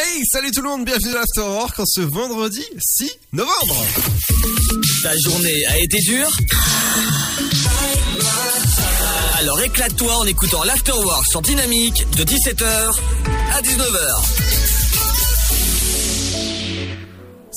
Hey, salut tout le monde, bienvenue dans l'Afterwork en ce vendredi 6 novembre. Ta journée a été dure Alors éclate-toi en écoutant l'Afterwork sur Dynamique de 17h à 19h.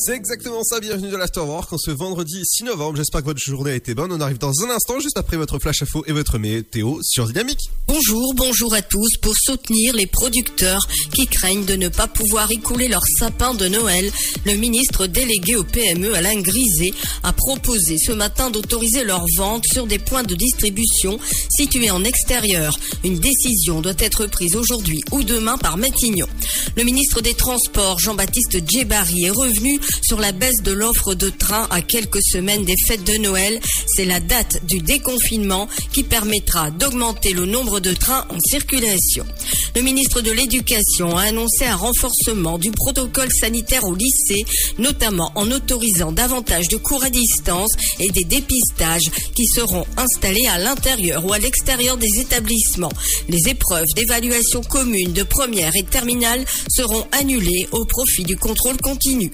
C'est exactement ça, bienvenue dans l'Afterwork en ce vendredi 6 novembre. J'espère que votre journée a été bonne. On arrive dans un instant, juste après votre flash info et votre météo sur Dynamique. Bonjour, bonjour à tous. Pour soutenir les producteurs qui craignent de ne pas pouvoir écouler leur sapin de Noël, le ministre délégué au PME Alain Griset a proposé ce matin d'autoriser leur vente sur des points de distribution situés en extérieur. Une décision doit être prise aujourd'hui ou demain par Matignon. Le ministre des Transports, Jean-Baptiste Djebari, est revenu sur la baisse de l'offre de train à quelques semaines des fêtes de Noël. C'est la date du déconfinement qui permettra d'augmenter le nombre de trains en circulation. Le ministre de l'Éducation a annoncé un renforcement du protocole sanitaire au lycée, notamment en autorisant davantage de cours à distance et des dépistages qui seront installés à l'intérieur ou à l'extérieur des établissements. Les épreuves d'évaluation commune de première et terminale seront annulées au profit du contrôle continu.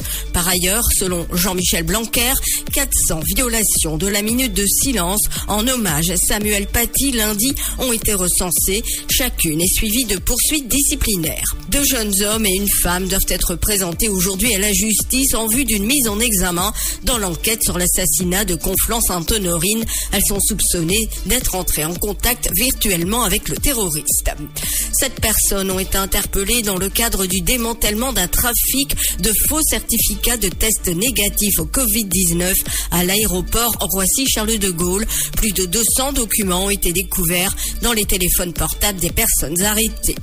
Ailleurs, selon Jean-Michel Blanquer, 400 violations de la minute de silence en hommage à Samuel Paty lundi ont été recensées. Chacune est suivie de poursuites disciplinaires. Deux jeunes hommes et une femme doivent être présentés aujourd'hui à la justice en vue d'une mise en examen dans l'enquête sur l'assassinat de Conflans-Sainte-Honorine. Elles sont soupçonnées d'être entrées en contact virtuellement avec le terroriste. Sept personnes ont été interpellées dans le cadre du démantèlement d'un trafic de faux certificats de tests négatifs au Covid-19 à l'aéroport Roissy-Charles de Gaulle. Plus de 200 documents ont été découverts dans les téléphones portables des personnes arrêtées.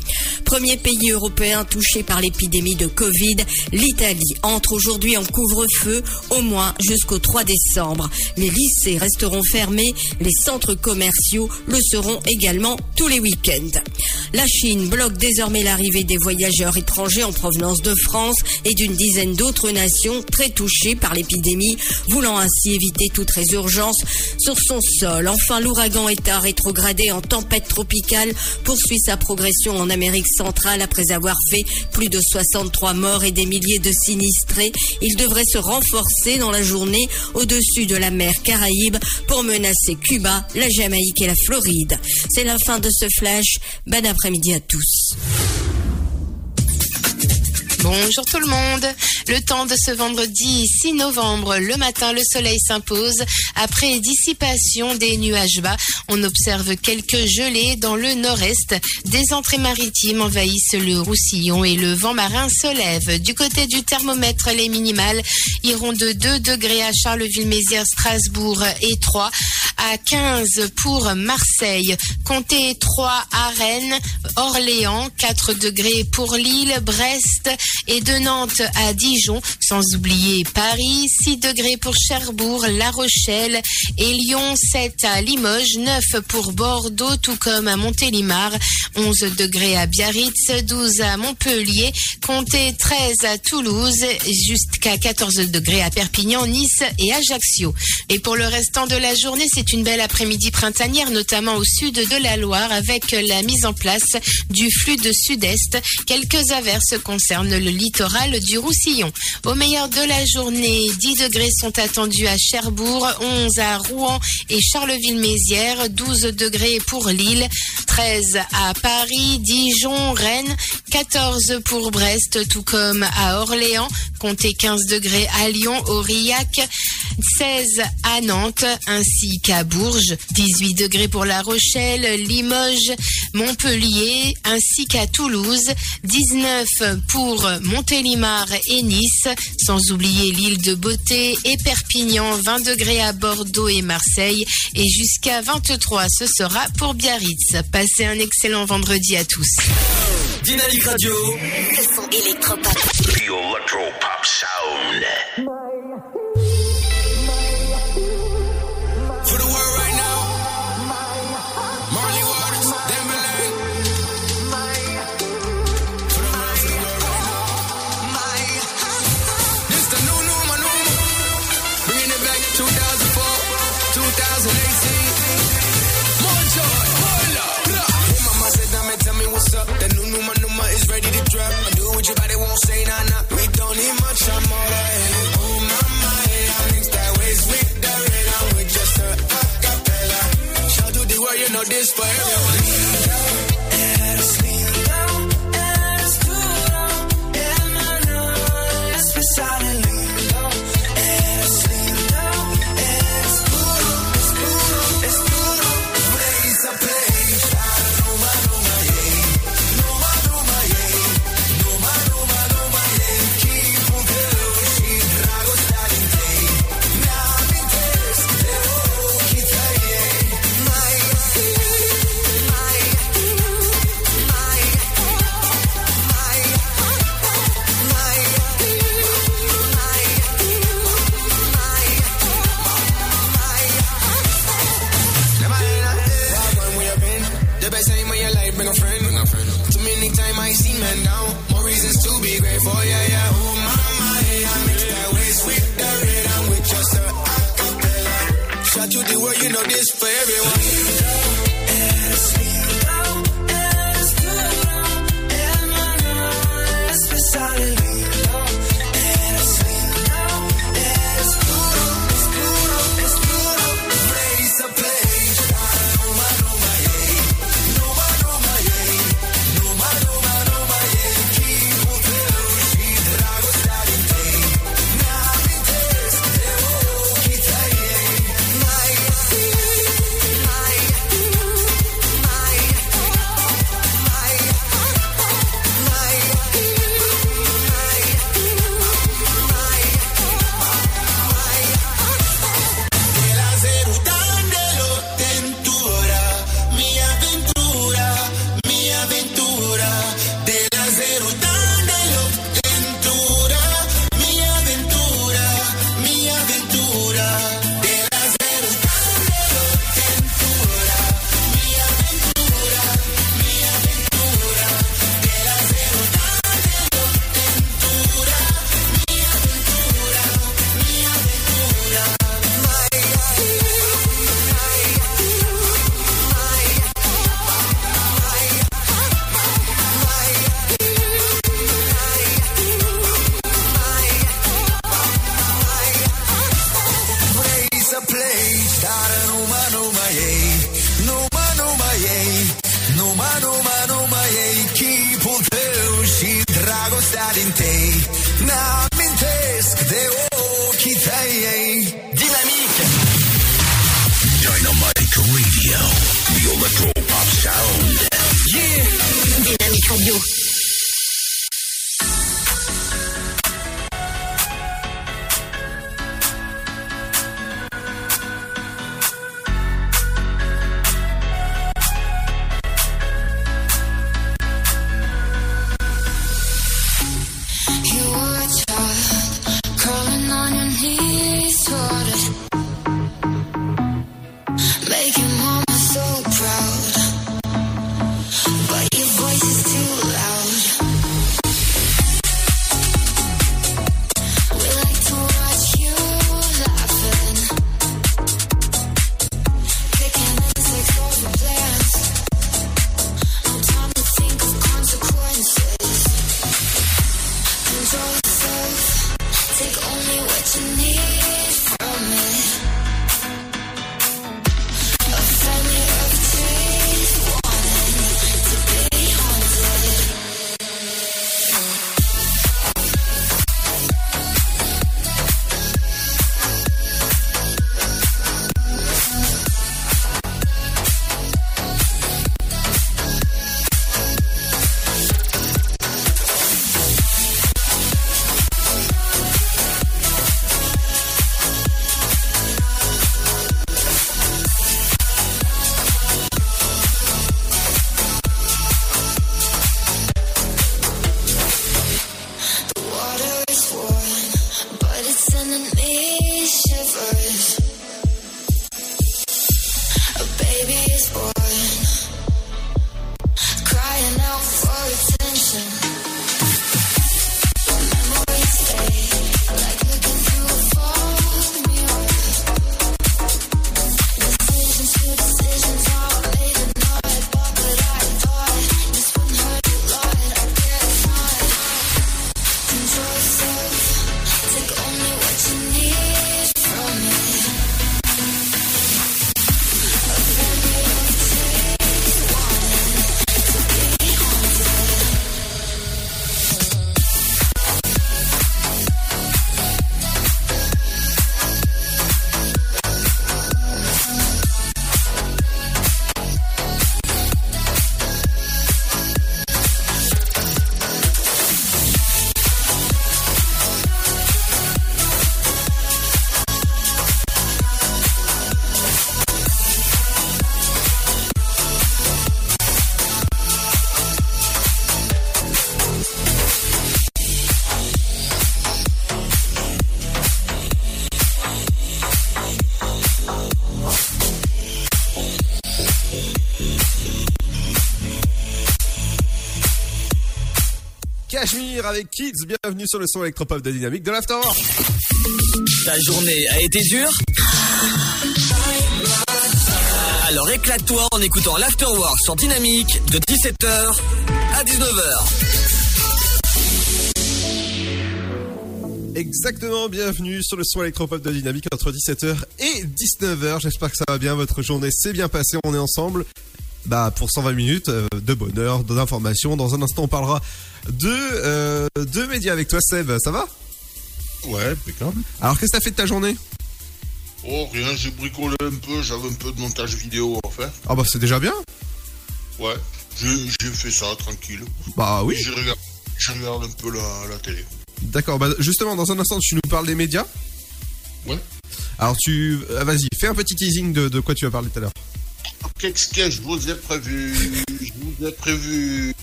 Premier pays européen touché par l'épidémie de Covid, l'Italie entre aujourd'hui en couvre-feu au moins jusqu'au 3 décembre. Les lycées resteront fermés, les centres commerciaux le seront également tous les week-ends. La Chine bloque désormais l'arrivée des voyageurs étrangers en provenance de France et d'une dizaine d'autres nations très touchées par l'épidémie, voulant ainsi éviter toute résurgence sur son sol. Enfin, l'ouragan État rétrogradé en tempête tropicale poursuit sa progression en Amérique centrale après avoir fait plus de 63 morts et des milliers de sinistrés. Il devrait se renforcer dans la journée au-dessus de la mer Caraïbe pour menacer Cuba, la Jamaïque et la Floride. C'est la fin de ce flash. Bon après-midi à tous. Bonjour tout le monde. Le temps de ce vendredi 6 novembre, le matin, le soleil s'impose. Après dissipation des nuages bas, on observe quelques gelées dans le nord-est. Des entrées maritimes envahissent le Roussillon et le vent marin se lève. Du côté du thermomètre, les minimales iront de 2 degrés à Charleville-Mézières, Strasbourg et 3 à 15 pour Marseille. Comptez 3 à Rennes, Orléans, 4 degrés pour Lille, Brest et de Nantes à Dijon, sans oublier Paris, 6 degrés pour Cherbourg, La Rochelle et Lyon, 7 à Limoges, 9 pour Bordeaux, tout comme à Montélimar, 11 degrés à Biarritz, 12 à Montpellier, comptez 13 à Toulouse, jusqu'à 14 degrés à Perpignan, Nice et Ajaccio. Et pour le restant de la journée, c'est une belle après-midi printanière, notamment au sud de la Loire, avec la mise en place du flux de sud-est. Quelques averses concernent le littoral du Roussillon. Au meilleur de la journée, 10 degrés sont attendus à Cherbourg, 11 à Rouen et Charleville-Mézières, 12 degrés pour Lille, 13 à Paris, Dijon, Rennes, 14 pour Brest, tout comme à Orléans, comptez 15 degrés à Lyon, Aurillac, 16 à Nantes, ainsi qu'à Bourges, 18 degrés pour La Rochelle, Limoges, Montpellier, ainsi qu'à Toulouse, 19 pour Montélimar et Nice, sans oublier l'île de Beauté et Perpignan, 20 degrés à Bordeaux et Marseille, et jusqu'à 23 ce sera pour Biarritz. Passez un excellent vendredi à tous. Dynamique Radio. Le son électropop. The Electro Pop Sound. this for everyone. Know this for everyone. Avec Kids. Bienvenue sur le son électropop de Dynamique de l'Afterwork. Ta journée a été dure Alors éclate-toi en écoutant l'Afterwork sur Dynamique de 17h à 19h. Exactement, bienvenue sur le son électropop de Dynamique entre 17h et 19h. J'espère que ça va bien, votre journée s'est bien passée, on est ensemble. Bah pour 120 minutes euh, de bonheur, d'informations. Dans un instant, on parlera de euh, de médias avec toi, Seb. Ça va? Ouais, impeccable. Alors qu'est-ce que t'as fait de ta journée? Oh, rien, j'ai bricolé un peu, j'avais un peu de montage vidéo à faire. Ah bah c'est déjà bien. Ouais, j'ai fait ça tranquille. Bah oui. Je regarde, je regarde un peu la, la télé. D'accord. Bah justement, dans un instant, tu nous parles des médias? Ouais. Alors tu, euh, vas-y, fais un petit teasing de, de quoi tu vas parler tout à l'heure. Qu'est-ce que je vous ai prévu? Je vous ai prévu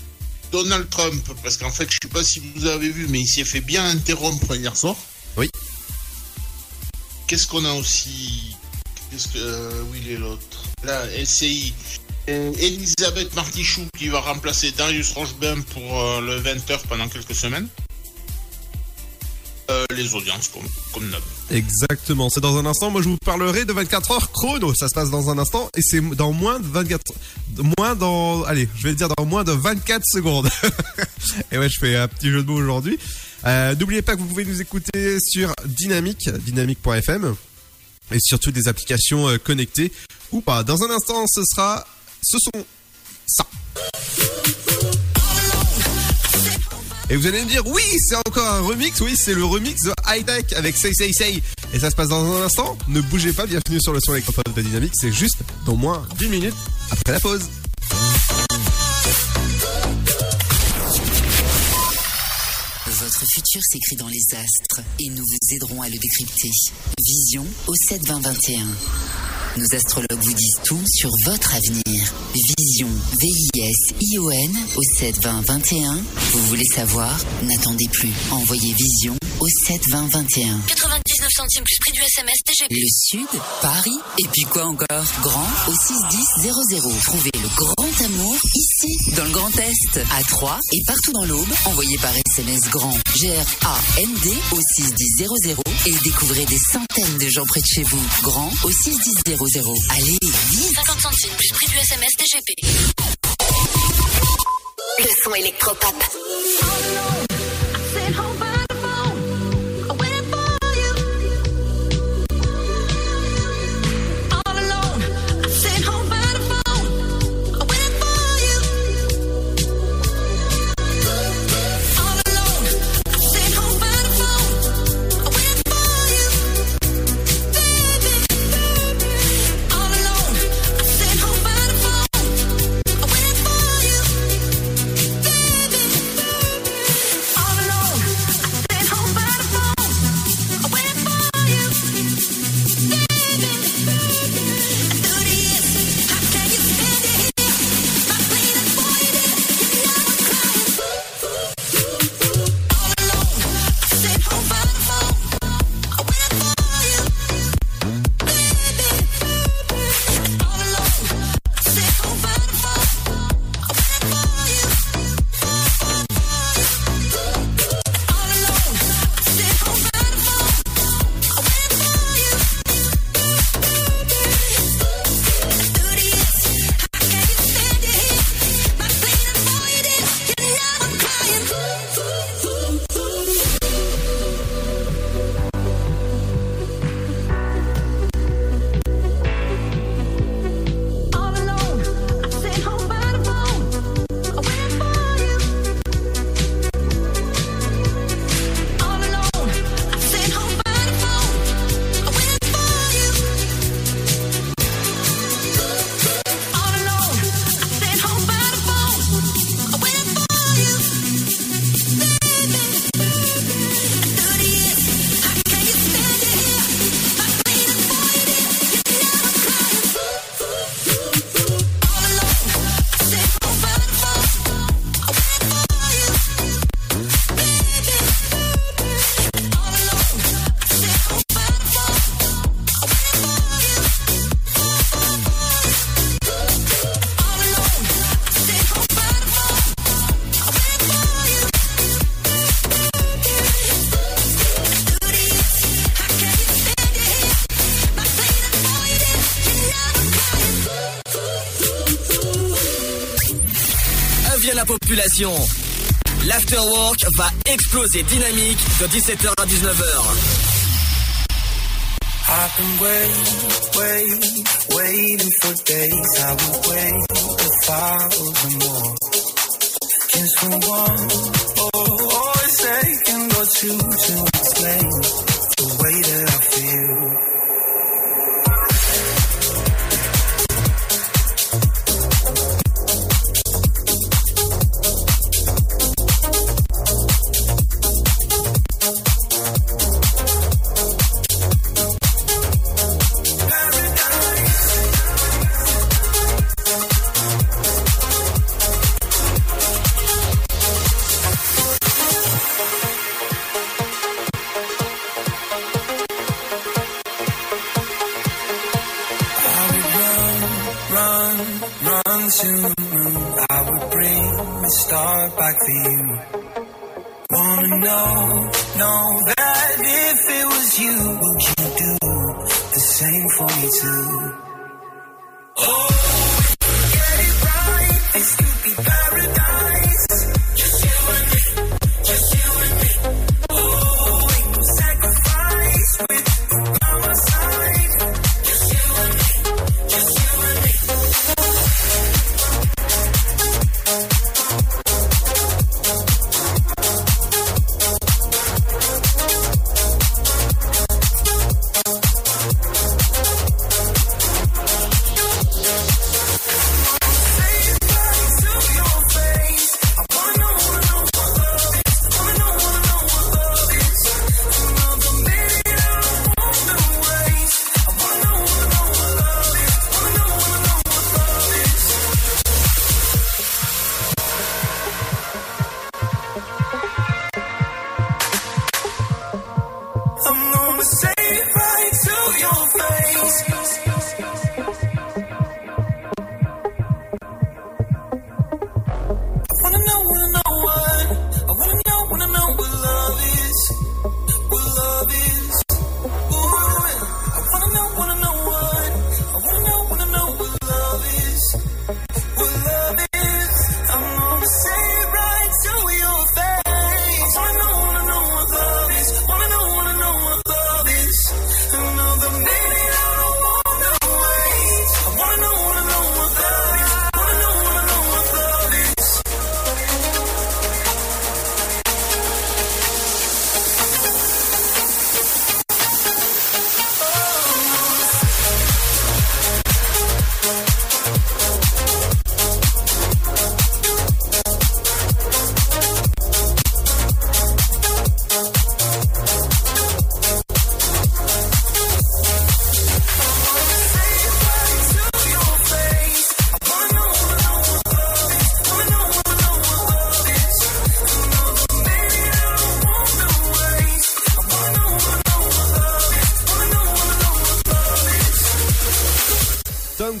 Donald Trump, parce qu'en fait, je sais pas si vous avez vu, mais il s'est fait bien interrompre hier soir. Oui. Qu'est-ce qu'on a aussi? Qu'est-ce que. euh, où il est l'autre? Là, LCI. Euh, Elisabeth Martichoux qui va remplacer Darius Rochebin pour euh, le 20h pendant quelques semaines. Euh, les audiences, comme, comme d'hab. Exactement. C'est dans un instant. Moi, je vous parlerai de 24 heures chrono. Ça se passe dans un instant et c'est dans moins de 24, moins dans, allez, je vais dire dans moins de 24 secondes. et ouais, je fais un petit jeu de mots aujourd'hui. Euh, N'oubliez pas que vous pouvez nous écouter sur Dynamique, dynamique.fm et surtout des applications euh, connectées ou pas. Dans un instant, ce sera, ce sont ça. Et vous allez me dire, oui, c'est encore un remix, oui, c'est le remix de High Tech avec Say Say Say. Et ça se passe dans un instant. Ne bougez pas, bienvenue sur le son électropop de Dynamique. C'est juste dans moins d'une minute après la pause. Votre futur s'écrit dans les astres et nous vous aiderons à le décrypter. Vision au 72021. Nos astrologues vous disent tout sur votre avenir. Vision, V-I-S-I-O-N au 72021. Vous voulez savoir? N'attendez plus. Envoyez Vision au 72021. 99 centimes plus prix du SMS TGP. Le Sud, Paris, et puis quoi encore? Grand au 61000. Trouvez le grand amour ici, dans le Grand Est, à Troyes et partout dans l'Aube. Envoyez par SMS grand G-R-A-N-D au 61000 et découvrez des centaines de gens près de chez vous. Grand au 61000. Allez, vite 50 centimes plus prix du SMS TGP. Le son électropop. All alone, population. L'afterwork va exploser dynamique de 17h à 19h. I've been waiting, waiting, waiting for days. I will wait a thousand more. Just for one, oh, oh, a second or two to explain the way that I feel.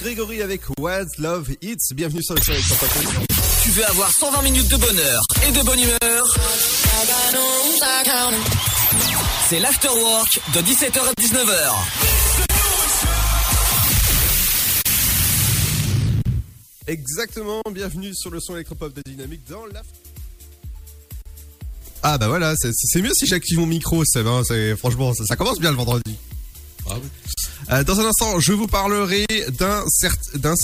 Tom Gregory avec What Love Hits. Bienvenue sur le Pop Tu veux avoir 120 minutes de bonheur et de bonne humeur? C'est l'afterwork de 17h à 19h. Exactement, bienvenue sur le son électropop de Dynamique dans la... Ah bah voilà, c'est- mieux si j'active mon micro, hein, c'est- franchement, ça, ça commence bien le vendredi. Euh, dans un instant, je vous parlerai d'un cert, d'un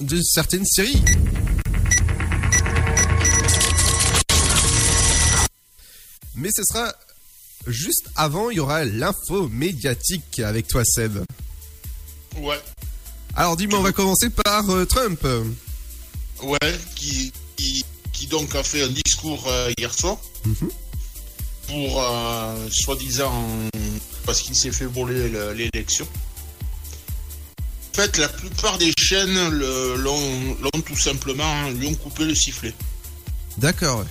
d'une certaine série. Mais ce sera juste avant, il y aura l'info médiatique avec toi, Seb. Ouais. Alors dis-moi, on va commencer par euh, Trump. Ouais, qui, qui, qui donc a fait un discours euh, hier soir pour, euh, soi-disant, parce qu'il s'est fait voler le- l'élection. Fait, la plupart des chaînes l'ont tout simplement, lui ont coupé le sifflet. D'accord.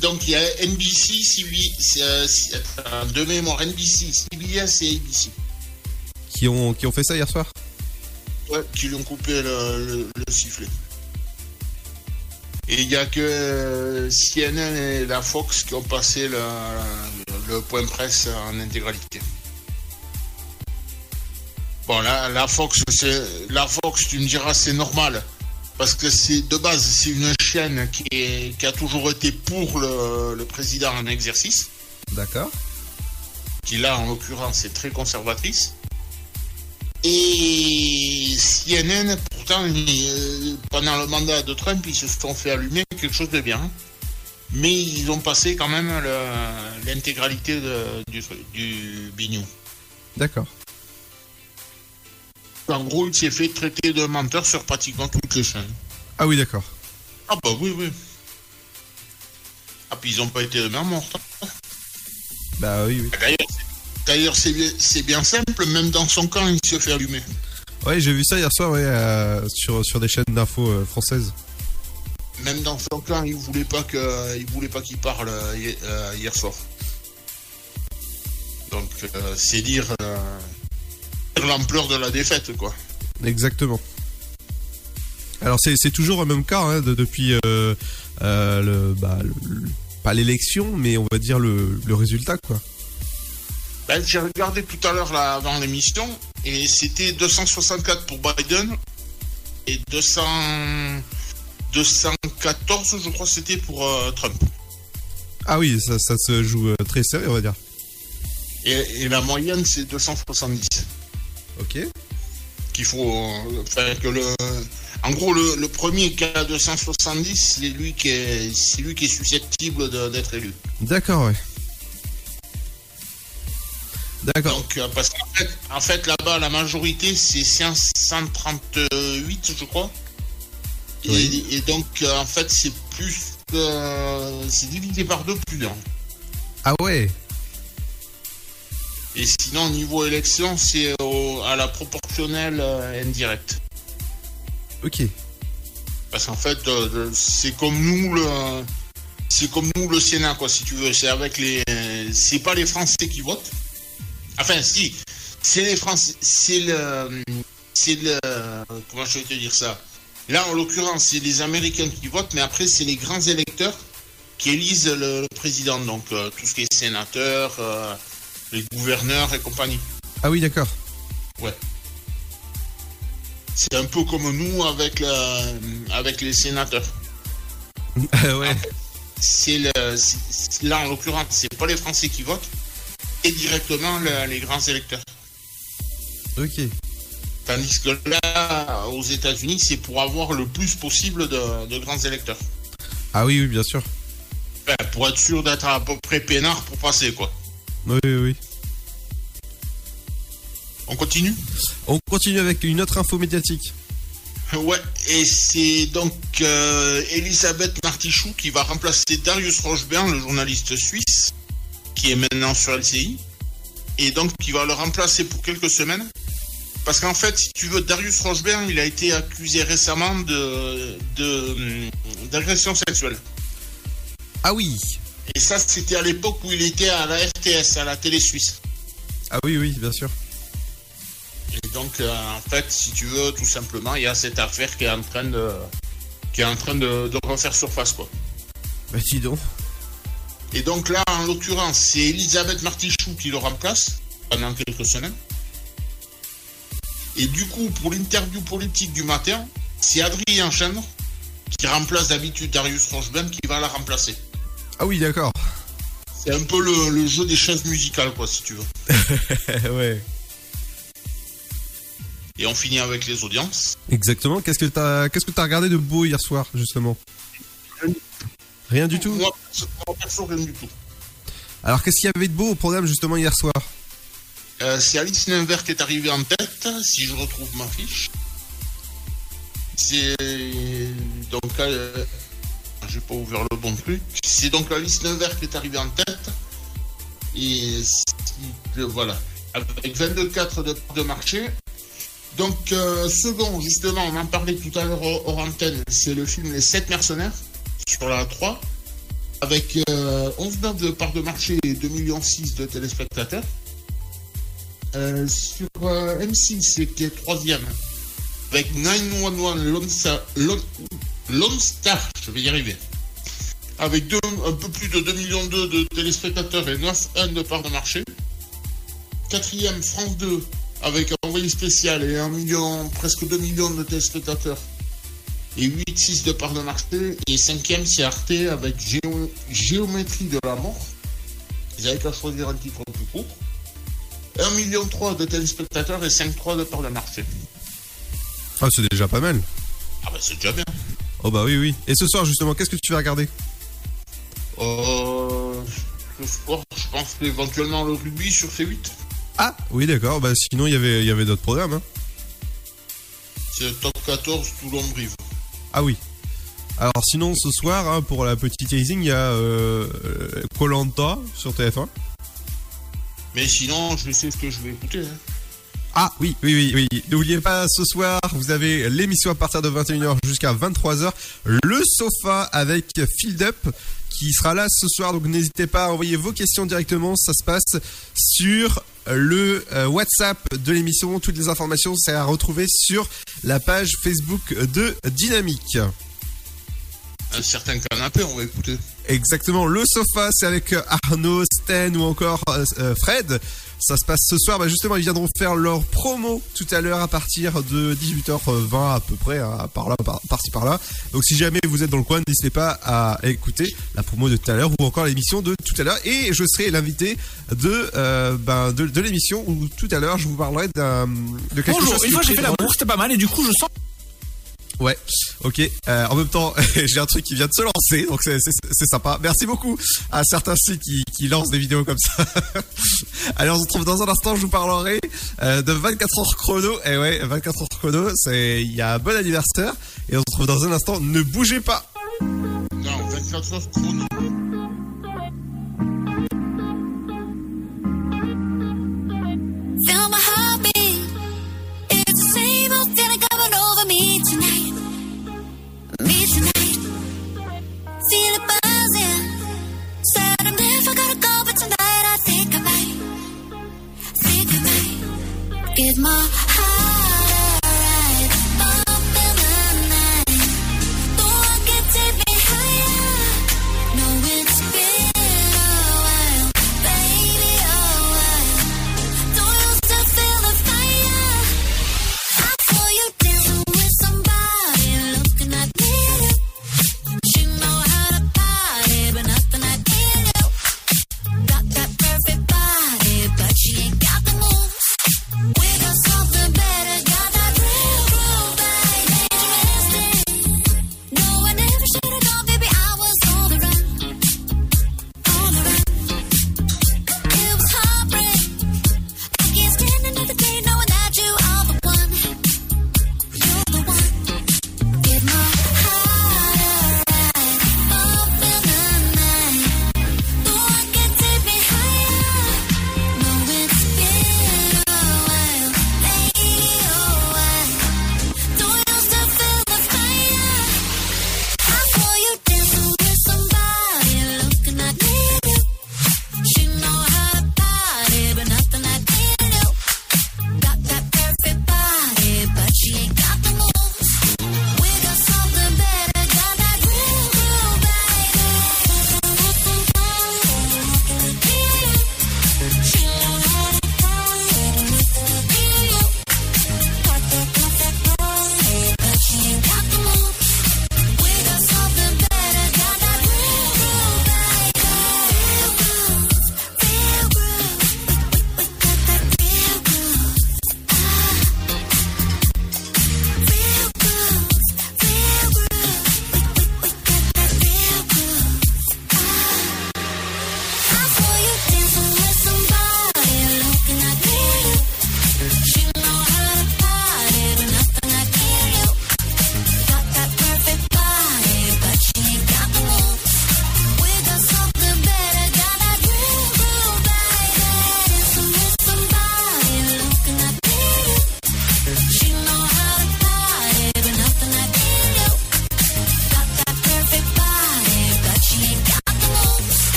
Donc il y a NBC, CBS, euh, de mémoire, NBC, CBS et ABC. Qui ont, qui ont fait ça hier soir? Ouais, qui lui ont coupé le, le- le sifflet. Et il n'y a que euh, CNN et la Fox qui ont passé le, le point presse en intégralité. Bon, la, la Fox, c'est la Fox, tu me diras, c'est normal. Parce que c'est de base, c'est une chaîne qui, est, qui a toujours été pour le, le président en exercice, D'accord. qui là, en l'occurrence, est très conservatrice. Et CNN, pourtant, ils- pendant le mandat de Trump, ils se sont fait allumer quelque chose de bien. Mais ils ont passé quand même l'intégralité du, du bignou. D'accord. En gros, il s'est fait traiter de menteur sur pratiquement toutes les chaînes. Ah oui, d'accord. Ah bah oui, oui. Ah puis ils ont pas été de même morts. Bah oui, oui. D'ailleurs, c'est- bien, bien simple, même dans son camp, il se fait allumer. Ouais, j'ai vu ça hier soir, ouais, euh, sur, sur des chaînes d'infos euh, françaises. Même dans son camp, il voulait pas que, il voulait pas qu'il parle euh, hi- hier soir. Donc, c'est dire l'ampleur de la défaite, quoi. Exactement. Alors c'est toujours le même cas hein, de- depuis euh, euh, le, bah, le- pas l'élection, mais on va dire le, le résultat quoi. Ben, J'ai regardé tout à l'heure avant l'émission et c'était 264 pour Biden et 200, 214, je crois, c'était pour euh, Trump. Ah oui, ça, ça se joue très serré, on va dire. Et, et la moyenne, c'est 270. Ok. Qu'il faut. euh, que le. En gros, le, le premier qui a 270, c'est lui qui est, c'est lui qui est susceptible d'être élu. D'accord, ouais. D'accord. Donc, euh, parce qu'en fait, en fait là-bas, la majorité, c'est 538, je crois. Et, Oui. et donc, euh, en fait, c'est plus. euh, c'est divisé par deux plus d'un. Ah ouais. Et sinon, au niveau élection, c'est au- à la proportionnelle euh, indirecte. Ok. Parce qu'en fait, euh, c'est comme nous le, c'est comme nous le Sénat, quoi, si tu veux. C'est avec les, c'est pas les Français qui votent. Enfin, si, c'est les Français, c'est le, c'est le, comment je vais te dire ça? Là, en l'occurrence, c'est les Américains qui votent, mais après, c'est les grands électeurs qui élisent le, le président. Donc, euh, tout ce qui est sénateur, euh, les gouverneurs et compagnie. Ah oui, d'accord. Ouais. C'est un peu comme nous avec, la, avec les sénateurs. Ah ouais. C'est le, là, en l'occurrence, c'est pas les Français qui votent, et directement le- les grands électeurs. Ok. Tandis que là, aux États-Unis, c'est pour avoir le plus possible de, de grands électeurs. Ah oui, oui, bien sûr. Enfin, pour être sûr d'être à peu près peinard pour passer, quoi. Oui, oui, oui. On continue On continue avec une autre info médiatique. Ouais, et c'est donc euh, Elisabeth Martichoux qui va remplacer Darius Rochebern, le journaliste suisse, qui est maintenant sur LCI, et donc qui va le remplacer pour quelques semaines. Parce qu'en fait, si tu veux, Darius Rochebern, il a été accusé récemment de de, hum, d'agression sexuelle. Ah oui. Et ça, c'était à l'époque où il était à la RTS, à la télé suisse. Ah oui, oui, bien sûr. Et donc, euh, en fait, si tu veux, tout simplement, il y a cette affaire qui est en train de, qui est en train de, de refaire surface, quoi. Bah dis donc. Et donc là, en l'occurrence, c'est Elisabeth Martichoux qui le remplace pendant quelques semaines. Et du coup, pour l'interview politique du matin, c'est Adrien Chendre qui remplace d'habitude Darius Rocheben qui va la remplacer. Ah oui, d'accord. C'est un peu le, le jeu des chaises musicales, quoi, si tu veux. ouais. Et on finit avec les audiences. Exactement. Qu'est-ce que t'as, qu'est-ce que t'as regardé de beau hier soir, justement? Rien du tout. Moi, perso- rien du tout. Alors, qu'est-ce qu'il y avait de beau au programme justement hier soir? Euh, c'est Alice Ninvert qui est arrivée en tête, si je retrouve ma fiche. C'est donc euh, j'ai pas ouvert le bon truc. C'est donc Alice Ninvert qui est arrivée en tête. Et voilà, avec 22,4 de, de marché. Donc euh, second, justement, on en parlait tout à l'heure hors antenne, c'est le film Les 7 mercenaires sur la 3 avec euh, 11,9 de part de marché et 2,6 millions de téléspectateurs. Euh, sur euh, M6, c'est qui est troisième, avec 911 Lone Star, Lone, Star, je vais y arriver, avec un peu plus de 2 millions de, téléspectateurs et 9,1 de part de marché. Quatrième, France 2, avec un envoyé spécial et 1 million, presque 2 millions de téléspectateurs Et 8-6 de part de marché. Et cinquième, c'est Arte avec Géo- Géométrie de la mort. Ils avaient qu'à choisir un titre plus court. 1,3 million de téléspectateurs et 5,3 de part de marché. Ah, c'est déjà pas mal. Ah bah c'est déjà bien. Oh bah oui, oui. Et ce soir, justement, qu'est-ce que tu vas regarder? Euh, ce sport, je pense éventuellement le rugby sur C8. Ah, oui, d'accord. Bah sinon, il y avait, il y avait d'autres programmes. Hein. C'est le top 14 Toulon-Brive. Ah oui. Alors sinon, ce soir, hein, pour la petite teasing, il y a euh, Colanta sur TF1. Mais sinon, je sais ce que je vais écouter. hein. Ah oui, oui, oui, oui. N'oubliez pas, ce soir, vous avez l'émission à partir de 21h jusqu'à 23h. Le sofa avec Field Up qui sera là ce soir. Donc n'hésitez pas à envoyer vos questions directement. Ça se passe sur le euh, WhatsApp de l'émission. Toutes les informations, c'est à retrouver sur la page Facebook de Dynamique. Un certain canapé, on va écouter. Exactement, le sofa, c'est avec Arnaud, Sten ou encore euh, euh, Fred. Ça se passe ce soir. Bah justement, ils viendront faire leur promo tout à l'heure à partir de 18h20 à peu près, hein, par là, par, par-ci par là. Donc si jamais vous êtes dans le coin, n'hésitez pas à écouter la promo de tout à l'heure ou encore l'émission de tout à l'heure. Et je serai l'invité de, euh, ben, de, de l'émission où tout à l'heure je vous parlerai d'un, de quelque Bonjour, chose. une fois j'ai fait l'amour, c'était pas mal et du coup je sens. Ouais, ok. Euh, en même temps, j'ai un truc qui vient de se lancer, donc c'est, sympa. Merci beaucoup à certains sites qui, lancent des vidéos comme ça. Allez, on se retrouve dans un instant. Je vous parlerai euh, de 24 heures chrono. Et ouais, 24 heures chrono, il y a un bon anniversaire. Et on se retrouve dans un instant. Ne bougez pas. Non, 24 heures chrono. Gonna go, but tonight I think I might. Think I might. Give my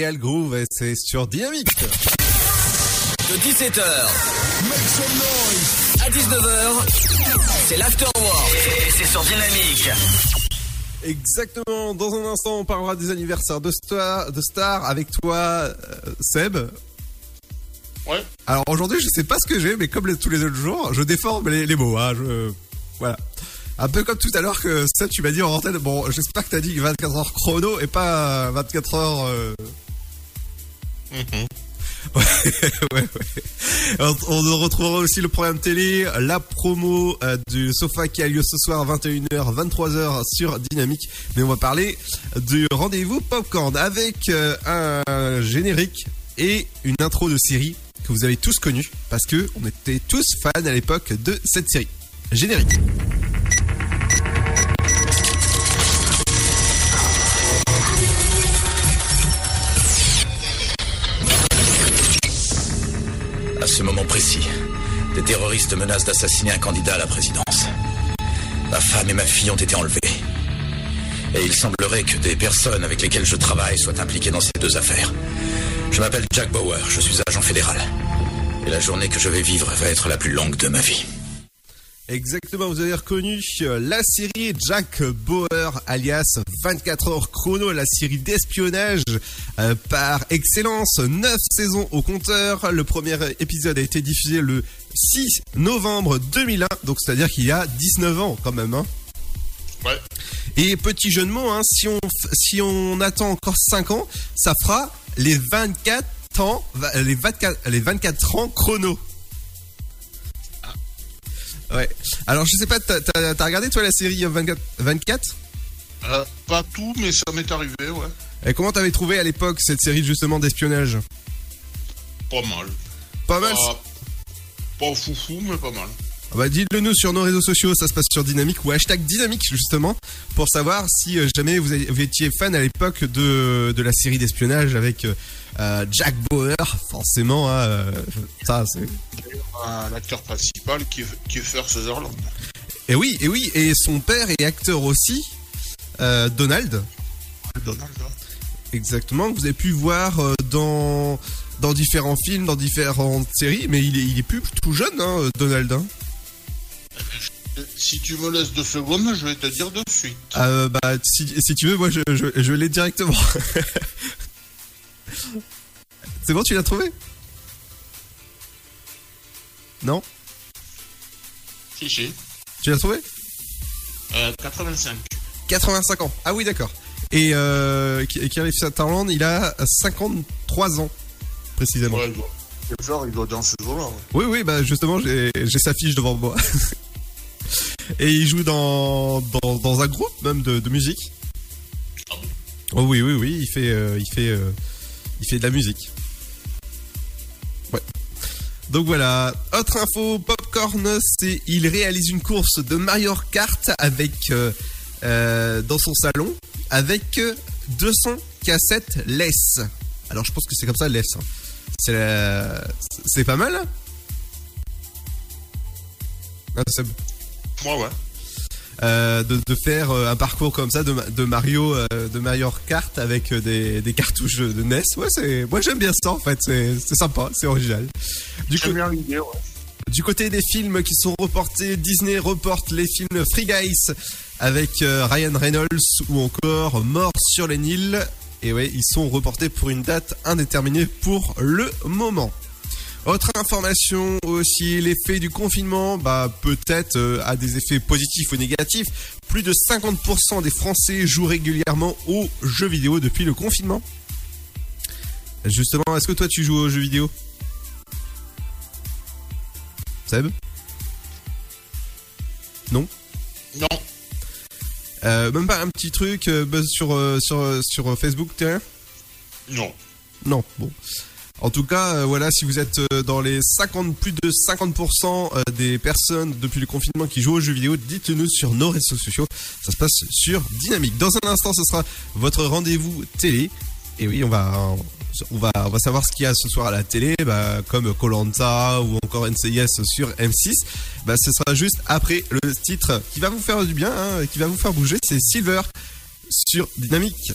Real Groove, et c'est sur Dynamique. de 17h à 19h, c'est l'Afterwork. Et c'est sur Dynamique. Exactement. Dans un instant, on parlera des anniversaires de stars, de stars avec toi, euh, Seb. Ouais. Alors aujourd'hui, je sais pas ce que j'ai, mais comme les- tous les autres jours, je déforme les, les mots. Hein, je, voilà. Un peu comme tout à l'heure que Seb, tu m'as dit en antenne. Bon, j'espère que t'as dit 24 heures chrono et pas 24 heures. euh, Ouais, ouais, ouais. On, retrouvera aussi le programme télé, la promo euh, du sofa qui a lieu ce soir à 21h, 23h sur Dynamique. Mais on va parler du rendez-vous Popcorn avec euh, un générique et une intro de série que vous avez tous connu parce que on était tous fans à l'époque de cette série. Générique. À ce moment précis, des terroristes menacent d'assassiner un candidat à la présidence. Ma femme et ma fille ont été enlevées. Et il semblerait que des personnes avec lesquelles je travaille soient impliquées dans ces deux affaires. Je m'appelle Jack Bauer, je suis agent fédéral. Et la journée que je vais vivre va être la plus longue de ma vie. Exactement, vous avez reconnu euh, la série Jack Bauer alias 24 heures chrono, la série d'espionnage euh, par excellence, 9 saisons au compteur. Le premier épisode a été diffusé le 6 novembre 2001, donc c'est-à-dire qu'il y a 19 ans quand même. Hein. Ouais. Et petit jeu de mots, hein, si, on, si on attend encore 5 ans, ça fera les 24 ans, les 24, les 24 ans chrono. Ouais. Alors je sais pas, t'as t'as- t'as regardé toi la série 24, 24 Euh, pas tout, mais ça m'est arrivé, ouais. Et comment t'avais trouvé à l'époque cette série justement d'espionnage? Pas mal. Pas mal. Pas, pas foufou, mais pas mal. Ah Bah dites-le nous sur nos réseaux sociaux, ça se passe sur Dynamique ou hashtag Dynamique justement pour savoir si euh, jamais vous, étiez fan à l'époque de, de la série d'espionnage avec euh, euh, Jack Bauer, forcément. hein, ça c'est. L'acteur principal First Sutherland. Et oui, et oui, et son père est acteur aussi, euh, Donald. Donald, ouais. Exactement, que vous avez pu voir dans, dans différents films, dans différentes séries, mais il est, il est plus tout jeune, hein, Donald. hein. Si tu me laisses deux secondes, je vais te dire de suite. Euh, bah, si, si tu veux, moi je, je, je l'ai directement. C'est bon, tu l'as trouvé? Non? Si, si. Tu l'as trouvé? Euh, 85. 85 ans. Ah oui, d'accord. Et euh, Kiefer Sutherland, il a 53 ans, précisément. Ouais, il doit, Kiefer, il doit dans ce jour-là, ouais. Oui, oui, bah justement, j'ai sa fiche devant moi. Et il joue dans, dans, dans un groupe même de, de musique. Oh oui, oui, oui, il fait, euh, il fait, euh, il fait de la musique. Ouais. Donc voilà, autre info, Popcorn, c'est il réalise une course de Mario Kart avec euh, dans son salon avec euh, 200 cassettes LES. Alors je pense que c'est comme ça LES. hein. C'est la- c'est pas mal. hein Ah, Seb. Moi, ouais. Euh, de, de faire euh, un parcours comme ça de, Ma- de Mario euh, de Mario Kart avec des, des cartouches de NES. Ouais, c'est moi j'aime bien ça en fait, c'est sympa, c'est original. Du coup, J'aime bien l'idée, ouais. du côté des films qui sont reportés, Disney reporte les films Free Guys avec euh, Ryan Reynolds ou encore Mort sur les Nils. Et ouais, ils sont reportés pour une date indéterminée pour le moment. Autre information aussi, l'effet du confinement, bah peut-être euh, a des effets positifs ou négatifs. Plus de 50% des Français jouent régulièrement aux jeux vidéo depuis le confinement. Justement, est-ce que toi tu joues aux jeux vidéo? Seb? Non? Non. Euh, Même pas un petit truc euh, buzz sur, euh, sur, sur Facebook, tiens Non. Non, bon. En tout cas, euh, voilà, si vous êtes euh, dans les 50, plus de 50% euh, des personnes depuis le confinement qui jouent aux jeux vidéo, dites-nous sur nos réseaux sociaux. Ça se passe sur Dynamique. Dans un instant, ce sera votre rendez-vous télé. Et oui, on va, on va, on va savoir ce qu'il y a ce soir à la télé, bah, comme Colanta ou encore NCIS sur M6. Bah, ce sera juste après le titre qui va vous faire du bien, hein, qui va vous faire bouger. C'est Silver sur Dynamique.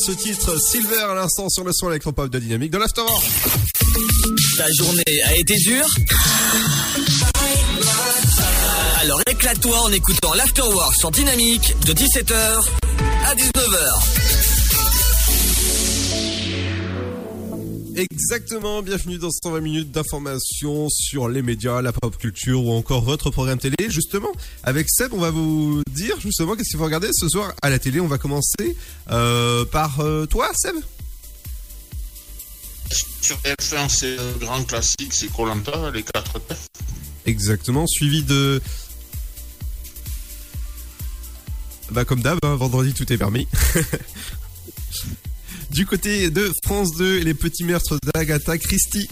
Ce titre Silver à l'instant sur le son électropop de Dynamique de l'Afterwork. Ta journée a été dure Alors éclate-toi en écoutant l'Afterwork sur Dynamique de 17h à 19h. Exactement, bienvenue dans 120 minutes d'information sur les médias, la pop culture ou encore votre programme télé. Justement, avec Seb, on va vous dire justement qu'est-ce qu'il faut regarder ce soir à la télé. On va commencer euh, par euh, toi, Seb? Sur TF1, c'est le grand classique, c'est Colanta, les 4 F. Exactement, suivi de... Bah comme d'hab, hein, vendredi tout est permis. du côté de France 2, les petits meurtres d'Agatha Christie.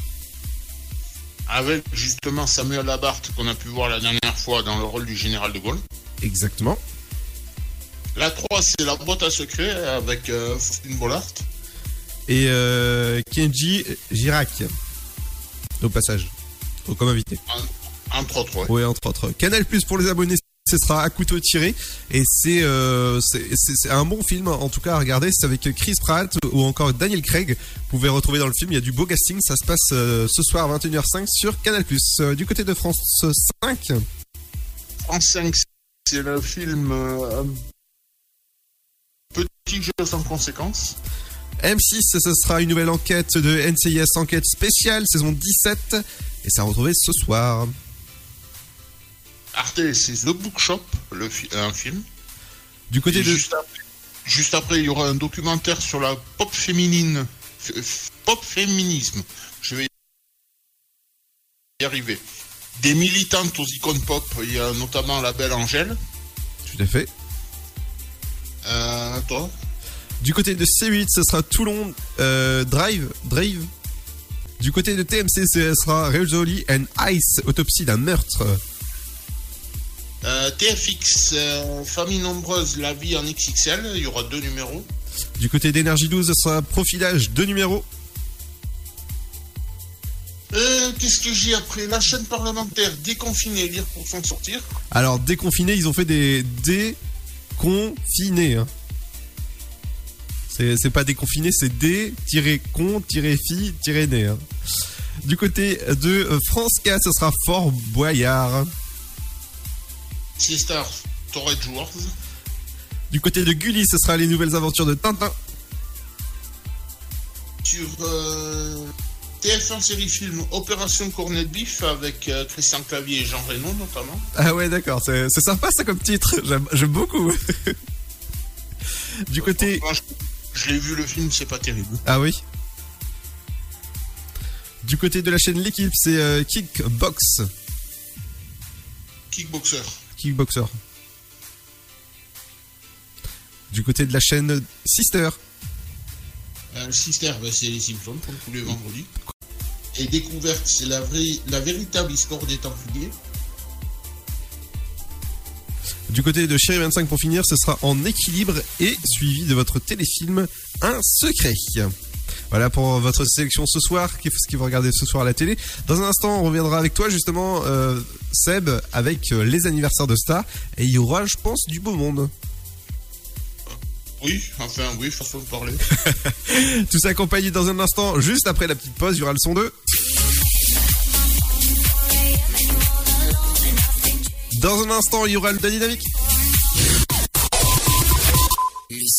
Avec justement Samuel Labarthe qu'on a pu voir la dernière fois dans le rôle du général de Gaulle. Exactement. La 3, c'est la boîte à secrets avec euh, Faustine Bollard. Et euh, Kenji Girac. Au passage. Comme invité. Entre autres, ouais. Oui, entre autres. Canal Plus pour les abonnés, ce sera à couteau tiré. Et c'est euh, c'est- un bon film, en tout cas à regarder. C'est avec Chris Pratt ou encore Daniel Craig. Vous pouvez retrouver dans le film, il y a du beau casting. Ça se passe euh, ce soir à 21h05 sur Canal Plus. Euh, du côté de France 5, France 5, c'est le film euh, Petit jeu sans conséquences. M6, ce sera une nouvelle enquête de NCIS Enquête spéciale, saison 17. Et ça retrouvé ce soir. Arte, c'est The Bookshop, le fi- un film. Du côté Et de... Juste après, juste après, il y aura un documentaire sur la pop féminine. Pop féminisme. Je vais y arriver. Des militantes aux icônes pop. Il y a notamment la belle Angèle. Tout à fait. Euh, toi? Du côté de C8, ce sera Toulon euh, Drive. Drive. Du côté de TMC, ce sera Rizzoli and Ice, autopsie d'un meurtre. Euh, TFX, euh, famille nombreuse, la vie en XXL. Il y aura deux numéros. Du côté d'énergie 12, ce sera Profilage, deux numéros. Euh, Qu'est-ce que j'ai après La chaîne parlementaire déconfinée, lire pour s'en sortir. Alors, déconfinés, ils ont fait des déconfinés. Hein. C'est pas déconfiné, c'est dé-con-fi-né. Hein. Du côté de France 4, ce sera Fort Boyard. Siestar, Torred Wars. Du côté de Gulli, ce sera les nouvelles aventures de Tintin. Sur euh, TF1 série film Opération Cornet Bif avec euh, Christian Clavier et Jean Reno notamment. Ah ouais, d'accord, c'est sympa ça comme titre, j'aime beaucoup. du côté... Franchement, je, je l'ai vu le film, c'est pas terrible. Ah oui Du côté de la chaîne L'équipe, c'est euh, Kickbox. Kickboxer. Kickboxer. Du côté de la chaîne Sister. Euh, Sister, ben, c'est les Simpsons comme tous les vendredis. Et Découverte, c'est la, vraie, la véritable histoire des Templiers. Du côté de Chérie 25 pour finir, ce sera en équilibre et suivi de votre téléfilm Un secret. Voilà pour votre sélection ce soir, qu'est-ce que vous regardez ce soir à la télé. Dans un instant, on reviendra avec toi justement, euh, Seb, avec euh, les anniversaires de stars. Et il y aura, je pense, du beau monde. Oui, enfin oui, façon de parler. Tout ça accompagné dans un instant, juste après la petite pause, il y aura le son 2. Dans un instant, il y aura le dynamique.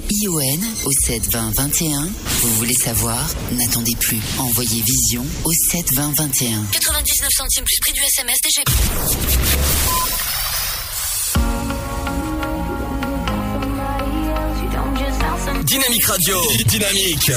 V-I-S-I-O-N au 72021. Vous voulez savoir? N'attendez plus. Envoyez Vision au 72021. 99 centimes plus prix du SMS DGP. Dynamique Radio. Dynamique.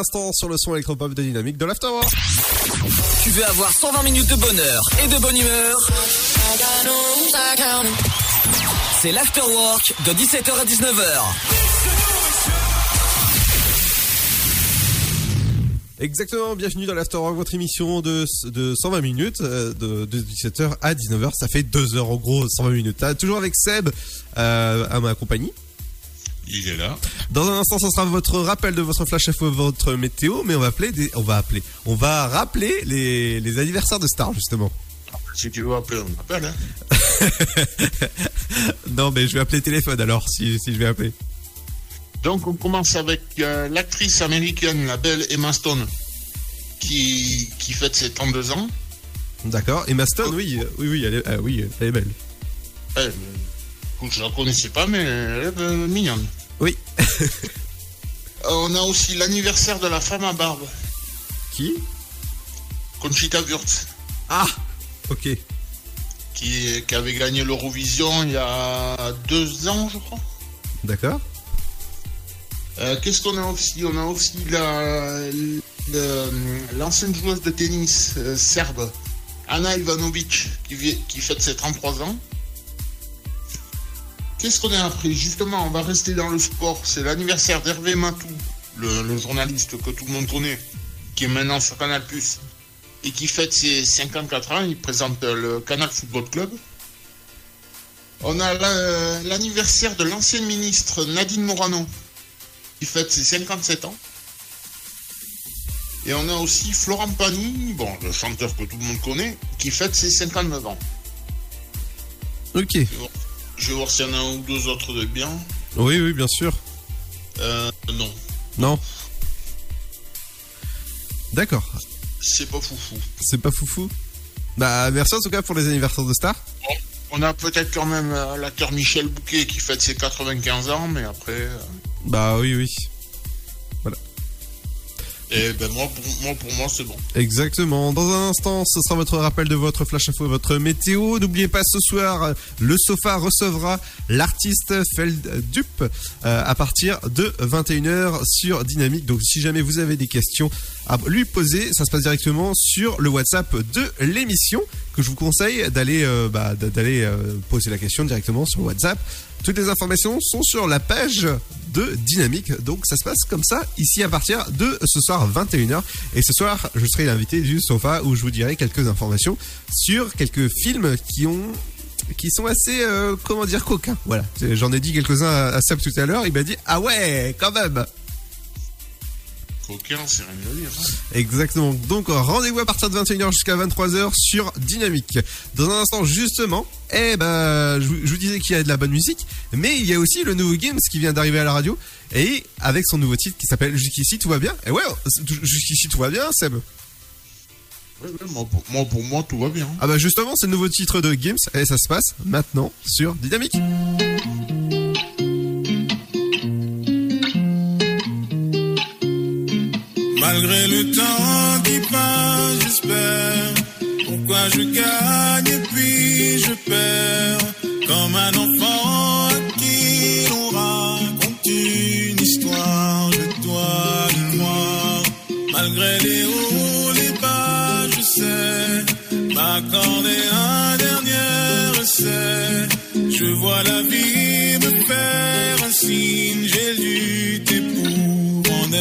L'instant sur le son électropop de Dynamique de l'Afterwork. Tu veux avoir 120 minutes de bonheur et de bonne humeur? C'est l'Afterwork de 17h à 19h. Exactement, bienvenue dans l'Afterwork, votre émission de, de 120 minutes, euh, de, de 17h à 19h. Ça fait 2 heures en gros, 120 minutes. Toujours avec Seb euh, à ma compagnie. Il est là. Dans un instant, ça sera votre rappel de votre flash info, votre météo, mais on va appeler des, on va appeler, on va rappeler les, les anniversaires de stars justement. Si tu veux appeler, on appelle. Hein. non, mais je vais appeler téléphone alors, si, si je vais appeler. Donc on commence avec euh, l'actrice américaine, la belle Emma Stone, qui, qui fête ses 32 ans. D'accord. Emma Stone, oui, euh, oui, oui, elle est, ah oui, elle est belle. Elle, euh, je la connaissais pas, mais elle est euh, mignonne. Oui. On a aussi l'anniversaire de la femme à barbe, Qui? Conchita Wurst, Ah, ok. qui, qui avait gagné l'Eurovision il y a deux ans, je crois. D'accord. Euh, Qu'est-ce qu'on a aussi? On a aussi la- l'ancienne joueuse de tennis euh, serbe, Anna Ivanovic, qui, qui fête ses 33 ans. Qu'est-ce qu'on a après Justement, on va rester dans le sport. C'est l'anniversaire d'Hervé Matou, le, le journaliste que tout le monde connaît, qui est maintenant sur Canal+, et qui fête ses 54 ans. Il présente le Canal Football Club. On a la- l'anniversaire de l'ancienne ministre Nadine Morano, qui fête ses 57 ans. Et on a aussi Florent Pagny, bon, le chanteur que tout le monde connaît, qui fête ses 59 ans. Ok. Je vais voir s'il y en a un ou deux autres de bien. Oui, oui, bien sûr. Euh, non, Non. D'accord. c'est pas foufou. C'est pas foufou. Bah, merci en tout cas pour les anniversaires de stars. On a peut-être quand même euh, l'acteur Michel Bouquet qui fête ses 95 ans, mais après... euh, Bah oui, oui. Et ben moi, pour moi, pour moi c'est bon. Exactement. Dans un instant, ce sera votre rappel de votre flash info votre météo. N'oubliez pas ce soir, le sofa recevra l'artiste Feldup euh, à partir de 21h sur Dynamique. Donc si jamais vous avez des questions à lui poser, ça se passe directement sur le WhatsApp de l'émission que je vous conseille d'aller euh, bah, euh, poser la question directement sur WhatsApp. Toutes les informations sont sur la page de Dynamique. Donc ça se passe comme ça ici à partir de ce soir 21h. Et ce soir, je serai l'invité du sofa où je vous dirai quelques informations sur quelques films qui ont qui sont assez euh, comment dire coquins. Voilà, j'en ai dit quelques-uns à, à tout à l'heure, il m'a dit "Ah ouais, quand même." C'est rien de dire. hein. Exactement. Donc rendez-vous à partir de 21h jusqu'à 23h sur Dynamique. Dans un instant justement, eh ben je, vous- disais qu'il y a de la bonne musique, mais il y a aussi le nouveau Games qui vient d'arriver à la radio et avec son nouveau titre qui s'appelle Jusqu'ici tout va bien. Et ouais, c'est- jusqu'ici tout va bien, Seb. Ouais, ouais, moi, pour, moi, pour moi, tout va bien. Ah bah justement, c'est le nouveau titre de Games et ça se passe maintenant sur Dynamique. Malgré le temps qui passe, j'espère. Pourquoi je gagne et puis je perds? Comme un enfant qui l'on raconte une histoire de toi et moi. Malgré les hauts, les bas, je sais m'accorder un dernier essai. Je vois la vie me faire un signe, j'ai lutté pour en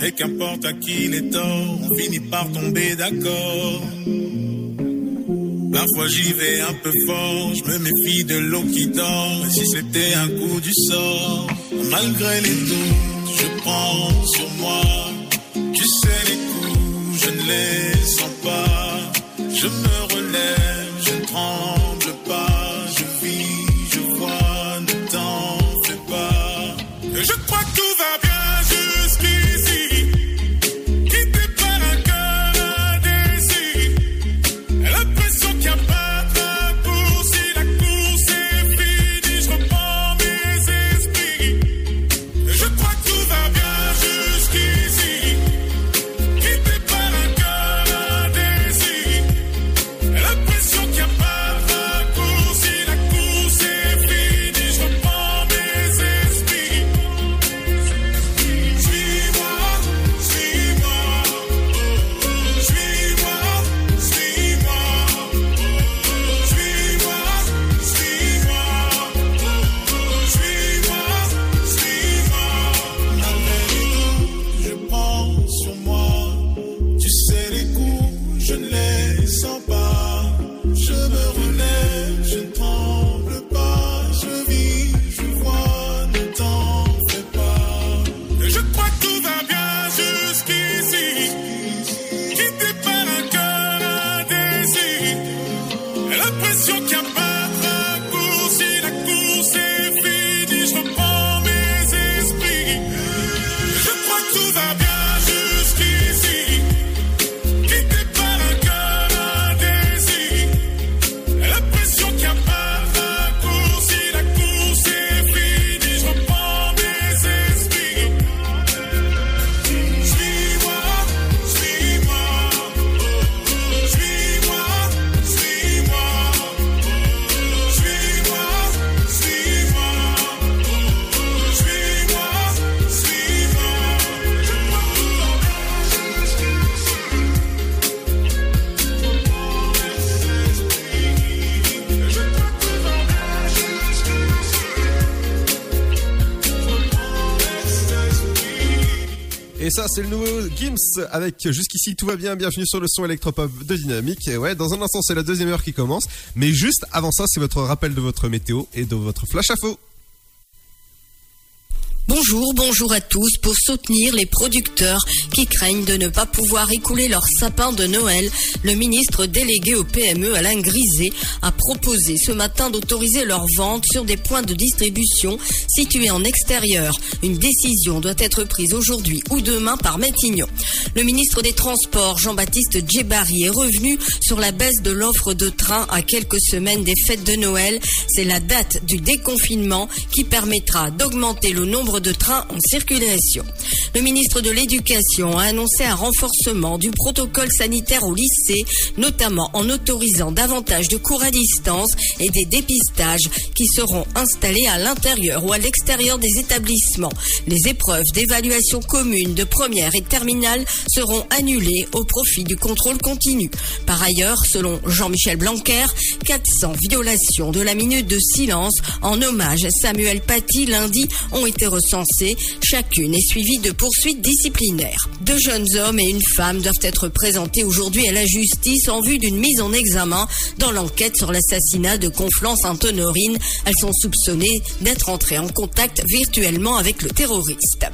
Et qu'importe à qui les torts, on finit par tomber d'accord. Parfois j'y vais un peu fort, je me méfie de l'eau qui dort. Si c'était un coup du sort, malgré les doutes, je prends sur moi. Tu sais les coups, je ne les sens pas. Je me relève, Avec Jusqu'ici tout va bien. Bienvenue sur le son électropop de Dynamique. Et ouais, dans un instant, c'est la deuxième heure qui commence. Mais juste avant ça, c'est votre rappel de votre météo et de votre flash info. Bonjour, bonjour à tous. Pour soutenir les producteurs qui craignent de ne pas pouvoir écouler leur sapin de Noël, le ministre délégué au PME Alain Griset a proposé ce matin d'autoriser leur vente sur des points de distribution situés en extérieur. Une décision doit être prise aujourd'hui ou demain par Matignon. Le ministre des Transports, Jean-Baptiste Djebari, est revenu sur la baisse de l'offre de train à quelques semaines des fêtes de Noël. C'est la date du déconfinement qui permettra d'augmenter le nombre de trains en circulation. Le ministre de l'Éducation a annoncé un renforcement du protocole sanitaire au lycée, notamment en autorisant davantage de cours à distance et des dépistages qui seront installés à l'intérieur ou à l'extérieur des établissements. Les épreuves d'évaluation commune de première et terminale seront annulées au profit du contrôle continu. Par ailleurs, selon Jean-Michel Blanquer, 400 violations de la minute de silence en hommage à Samuel Paty lundi ont été recensées Chacune est suivie de poursuites disciplinaires. Deux jeunes hommes et une femme doivent être présentés aujourd'hui à la justice en vue d'une mise en examen dans l'enquête sur l'assassinat de Conflans-Sainte-Honorine. Elles sont soupçonnées d'être entrées en contact virtuellement avec le terroriste.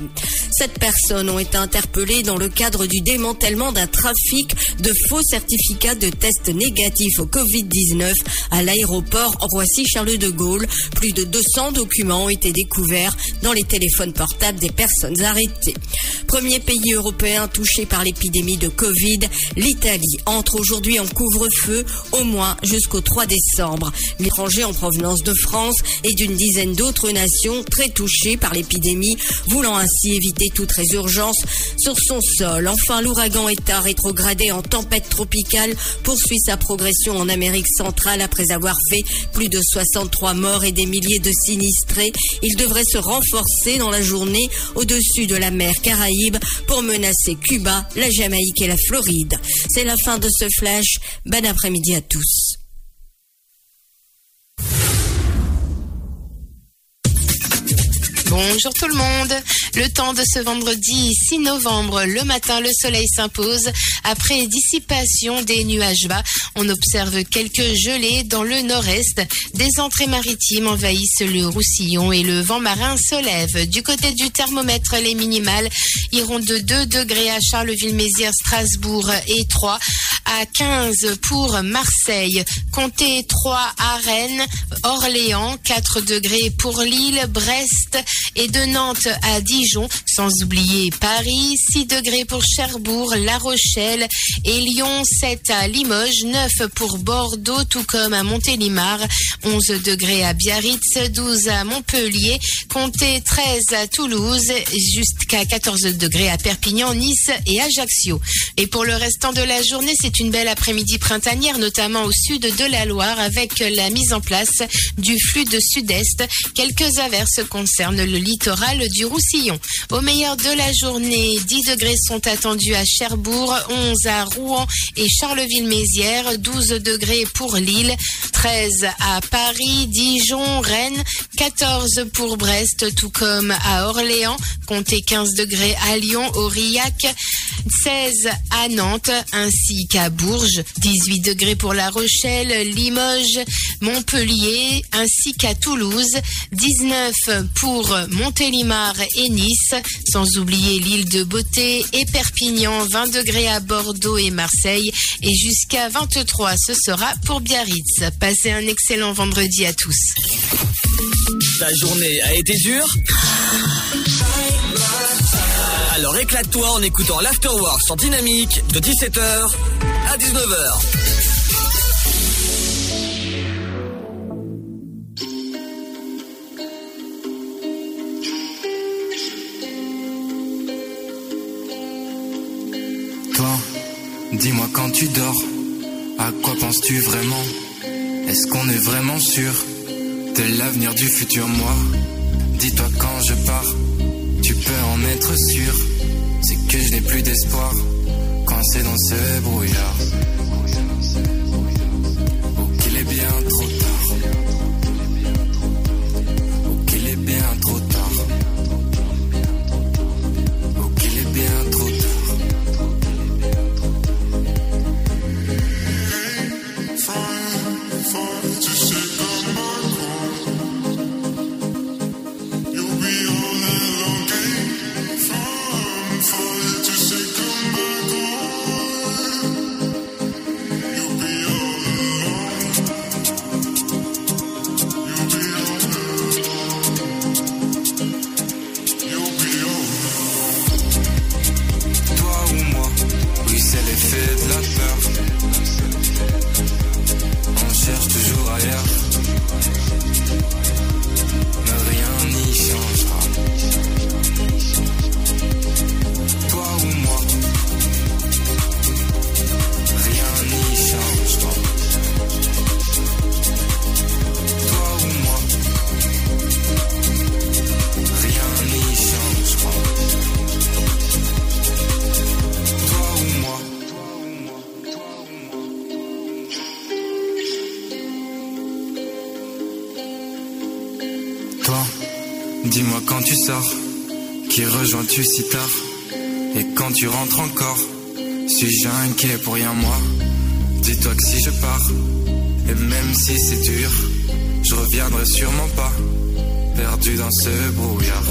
Sept personnes ont été interpellées dans le cadre du démantèlement d'un trafic de faux certificats de tests négatifs au Covid-19 à l'aéroport Roissy-Charles de Gaulle. Plus de 200 documents ont été découverts dans les téléphones portables des personnes arrêtées. Premier pays européen touché par l'épidémie de Covid, l'Italie entre aujourd'hui en couvre-feu au moins jusqu'au 3 décembre. L'étranger en provenance de France et d'une dizaine d'autres nations très touchées par l'épidémie, voulant ainsi éviter toute résurgence sur son sol. Enfin, l'ouragan Eta rétrogradé en tempête tropicale poursuit sa progression en Amérique centrale après avoir fait plus de 63 morts et des milliers de sinistrés. Il devrait se renforcer dans la journée au-dessus de la mer Caraïbe pour menacer Cuba, la Jamaïque et la Floride. C'est la fin de ce flash. Bon après-midi à tous. Bonjour tout le monde. Le temps de ce vendredi 6 novembre, le matin, le soleil s'impose. Après dissipation des nuages bas, on observe quelques gelées dans le nord-est. Des entrées maritimes envahissent le Roussillon et le vent marin se lève. Du côté du thermomètre, les minimales iront de 2 degrés à Charleville-Mézières, Strasbourg et 3 à 15 pour Marseille. Comptez 3 à Rennes, Orléans, 4 degrés pour Lille, Brest et de Nantes à Dijon, sans oublier Paris, 6 degrés pour Cherbourg, La Rochelle et Lyon, 7 à Limoges, 9 pour Bordeaux, tout comme à Montélimar, 11 degrés à Biarritz, 12 à Montpellier, comptez 13 à Toulouse, jusqu'à 14 degrés à Perpignan, Nice et Ajaccio. Et pour le restant de la journée, c'est une belle après-midi printanière, notamment au sud de la Loire, avec la mise en place du flux de sud-est. Quelques averses concernent littoral du Roussillon. Au meilleur de la journée, 10 degrés sont attendus à Cherbourg, 11 à Rouen et Charleville-Mézières, 12 degrés pour Lille, 13 à Paris, Dijon, Rennes, 14 pour Brest, tout comme à Orléans, comptez 15 degrés à Lyon, Aurillac, 16 à Nantes, ainsi qu'à Bourges, 18 degrés pour La Rochelle, Limoges, Montpellier, ainsi qu'à Toulouse, 19 pour Montélimar et Nice, sans oublier l'île de Beauté et Perpignan, 20 degrés à Bordeaux et Marseille, et jusqu'à 23 ce sera pour Biarritz. Passez un excellent vendredi à tous. Ta journée a été dure Alors éclate-toi en écoutant l'Afterwork sur Dynamique de 17h à 19h. Dis-moi quand tu dors, à quoi penses-tu vraiment? Est-ce qu'on est vraiment sûr de l'avenir du futur moi? Dis-toi quand je pars, tu peux en être sûr. C'est que je n'ai plus d'espoir, coincé dans ce brouillard. si tard Et quand tu rentres encore Suis-je inquiet pour rien moi. Dis-toi que si je pars Et même si c'est dur Je reviendrai sûrement pas Perdu dans ce brouillard.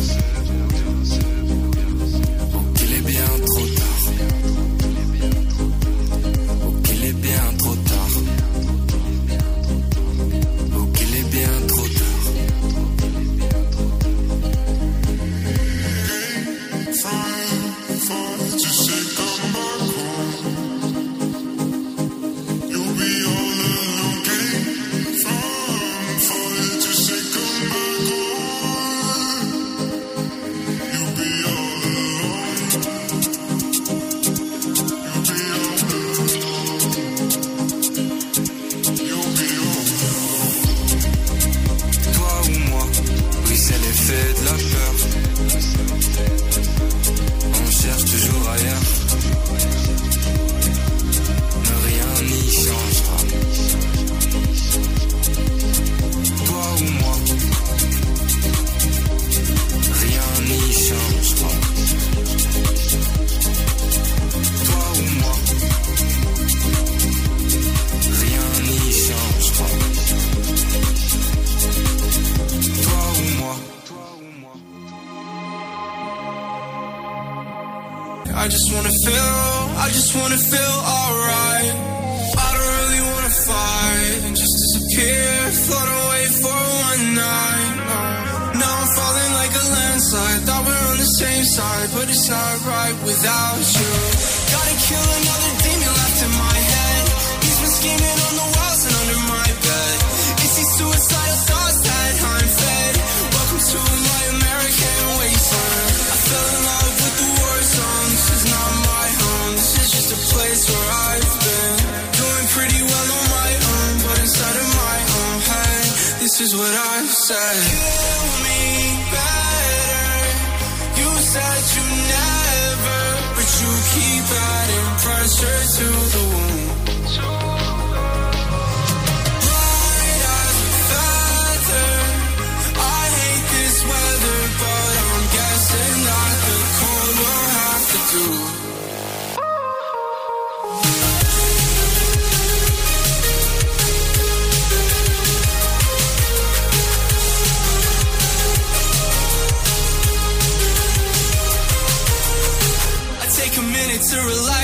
is what I said. Kill me better. You said you never, but you keep adding pressure to the wound. Right feather. I hate this weather, but I'm guessing that the cold will have to do. you're alive.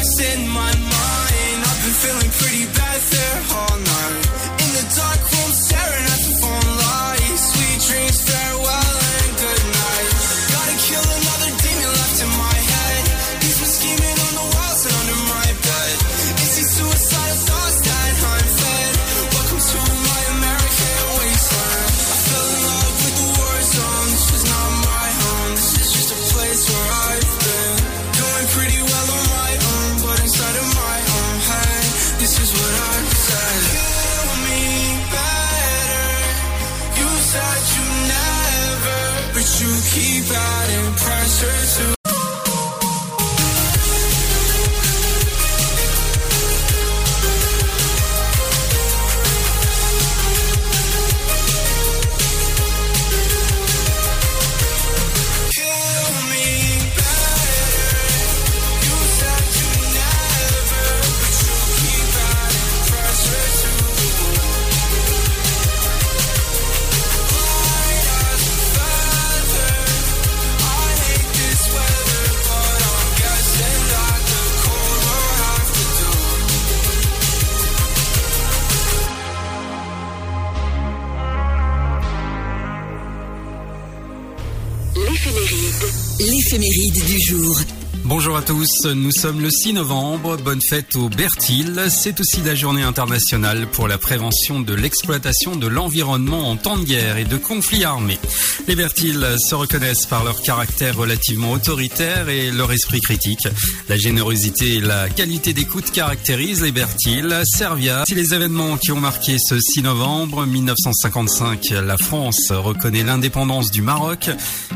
France, nous sommes le 6 novembre. Bonne fête au Bertil. C'est aussi la journée internationale pour la prévention de l'exploitation de l'environnement en temps de guerre et de conflits armés. Les Bertil se reconnaissent par leur caractère relativement autoritaire et leur esprit critique. La générosité et la qualité d'écoute caractérisent les Bertil. Servia, c'est les événements qui ont marqué ce 6 novembre 1955. La France reconnaît l'indépendance du Maroc.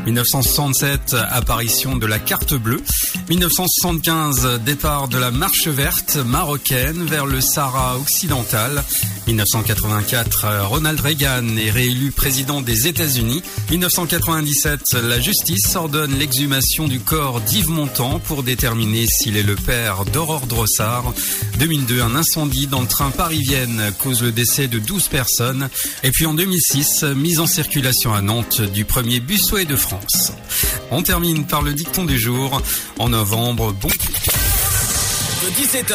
1967, apparition de la carte bleue. 1970, 75, départ de la marche verte marocaine vers le Sahara occidental. 1984, euh, Ronald Reagan est réélu président des États-Unis. 1997, la justice ordonne l'exhumation du corps d'Yves Montand pour déterminer s'il est le père d'Aurore Drossard. 2002, un incendie dans le train Paris-Vienne cause le décès de 12 personnes. Et puis en 2006, mise en circulation à Nantes du premier busway de France. On termine par le dicton du jour. En novembre, bon... De 17h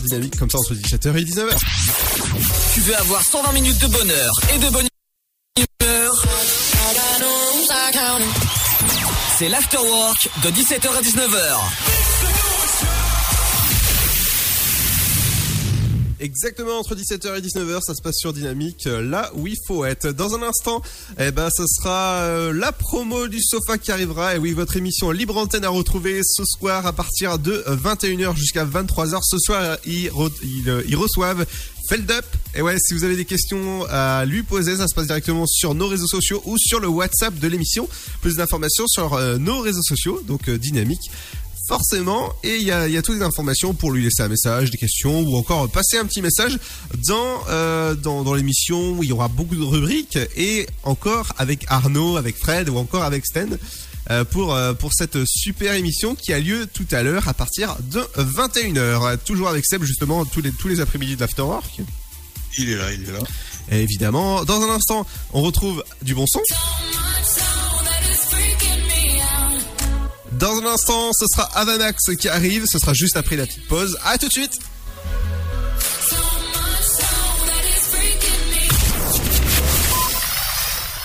Dynamique comme ça entre 17h et 19h. Tu veux avoir 120 minutes de bonheur et de bonne humeur? C'est l'afterwork de 17h à 19h. Exactement entre 17h et 19h, ça se passe sur Dynamique, euh, là où il faut être. Dans un instant, eh ben, ce sera euh, la promo du sofa qui arrivera. Et oui, votre émission Libre Antenne à retrouver ce soir à partir de 21h jusqu'à 23h. Ce soir, ils, euh, ils reçoivent Feldup. Et ouais, si vous avez des questions à lui poser, ça se passe directement sur nos réseaux sociaux ou sur le WhatsApp de l'émission. Plus d'informations sur nos réseaux sociaux, donc Dynamique. Forcément, et il y a, il y a toutes les informations pour lui laisser un message, des questions ou encore passer un petit message dans euh, dans, dans l'émission où il y aura beaucoup de rubriques et encore avec Arnaud, avec Fred ou encore avec Sten euh, pour euh, pour cette super émission qui a lieu tout à l'heure à partir de 21h. Toujours avec Seb justement tous les tous les après-midi de l'afterwork. Il est là, il est là. Et évidemment, dans un instant, on retrouve du bon son. Dans un instant, ce sera Avanax qui arrive. Ce sera juste après la petite pause. À tout de suite.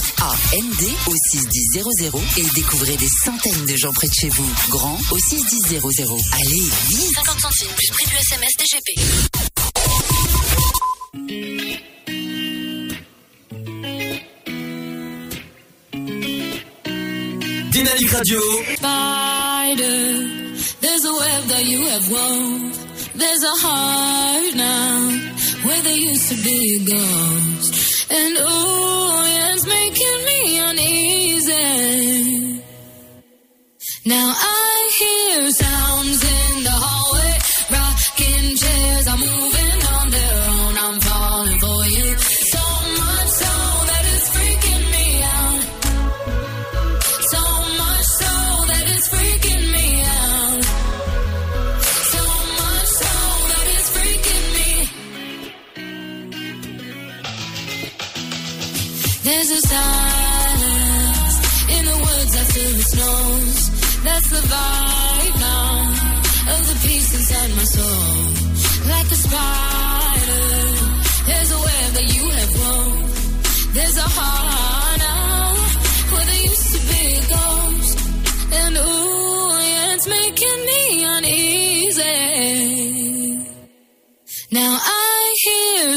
G-R-A-N-D au 61000 et découvrez des centaines de gens près de chez vous. Grand au 61000. Allez, vite 50 centimes plus prix du SMS DGP. Dynamique Radio. Spider, there's a web that you have wove. There's a heart now where there used to be a ghost. And oh, yeah, Now I hear sounds in the hallway, rocking chairs are moving The vibe now of the peace inside my soul. Like a spider, there's a web that you have wove. There's a heart now where there used to be a ghost. And ooh, yeah, it's making me uneasy. Now I hear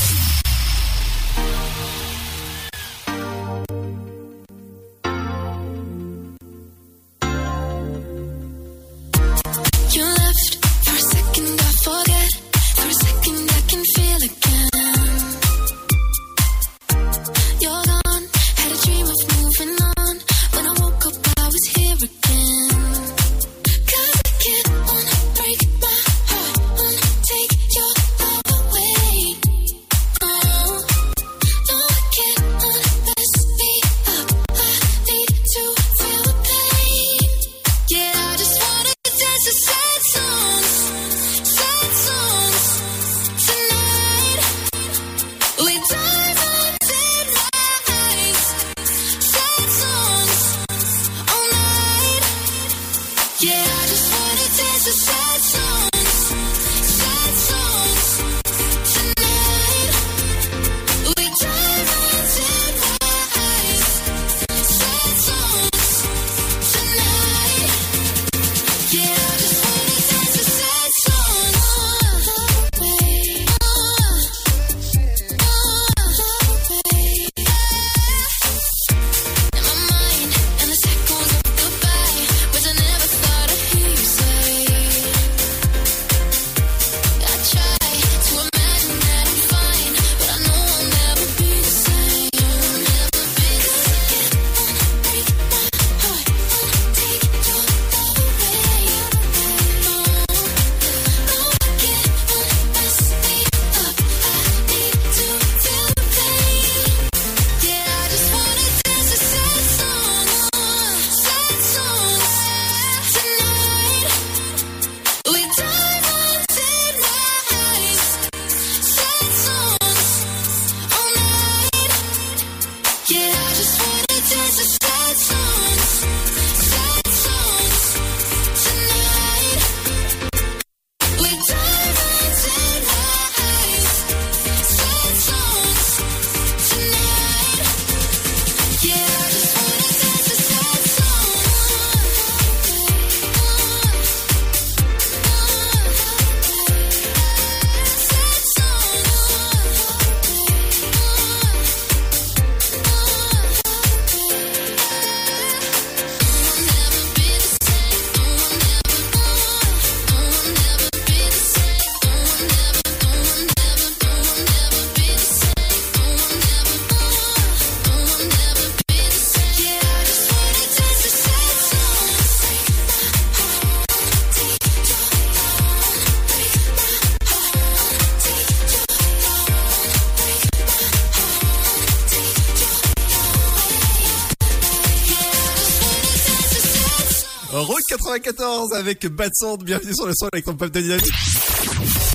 94 avec Bad Sound. Bienvenue sur le son avec ton pop de dynamique.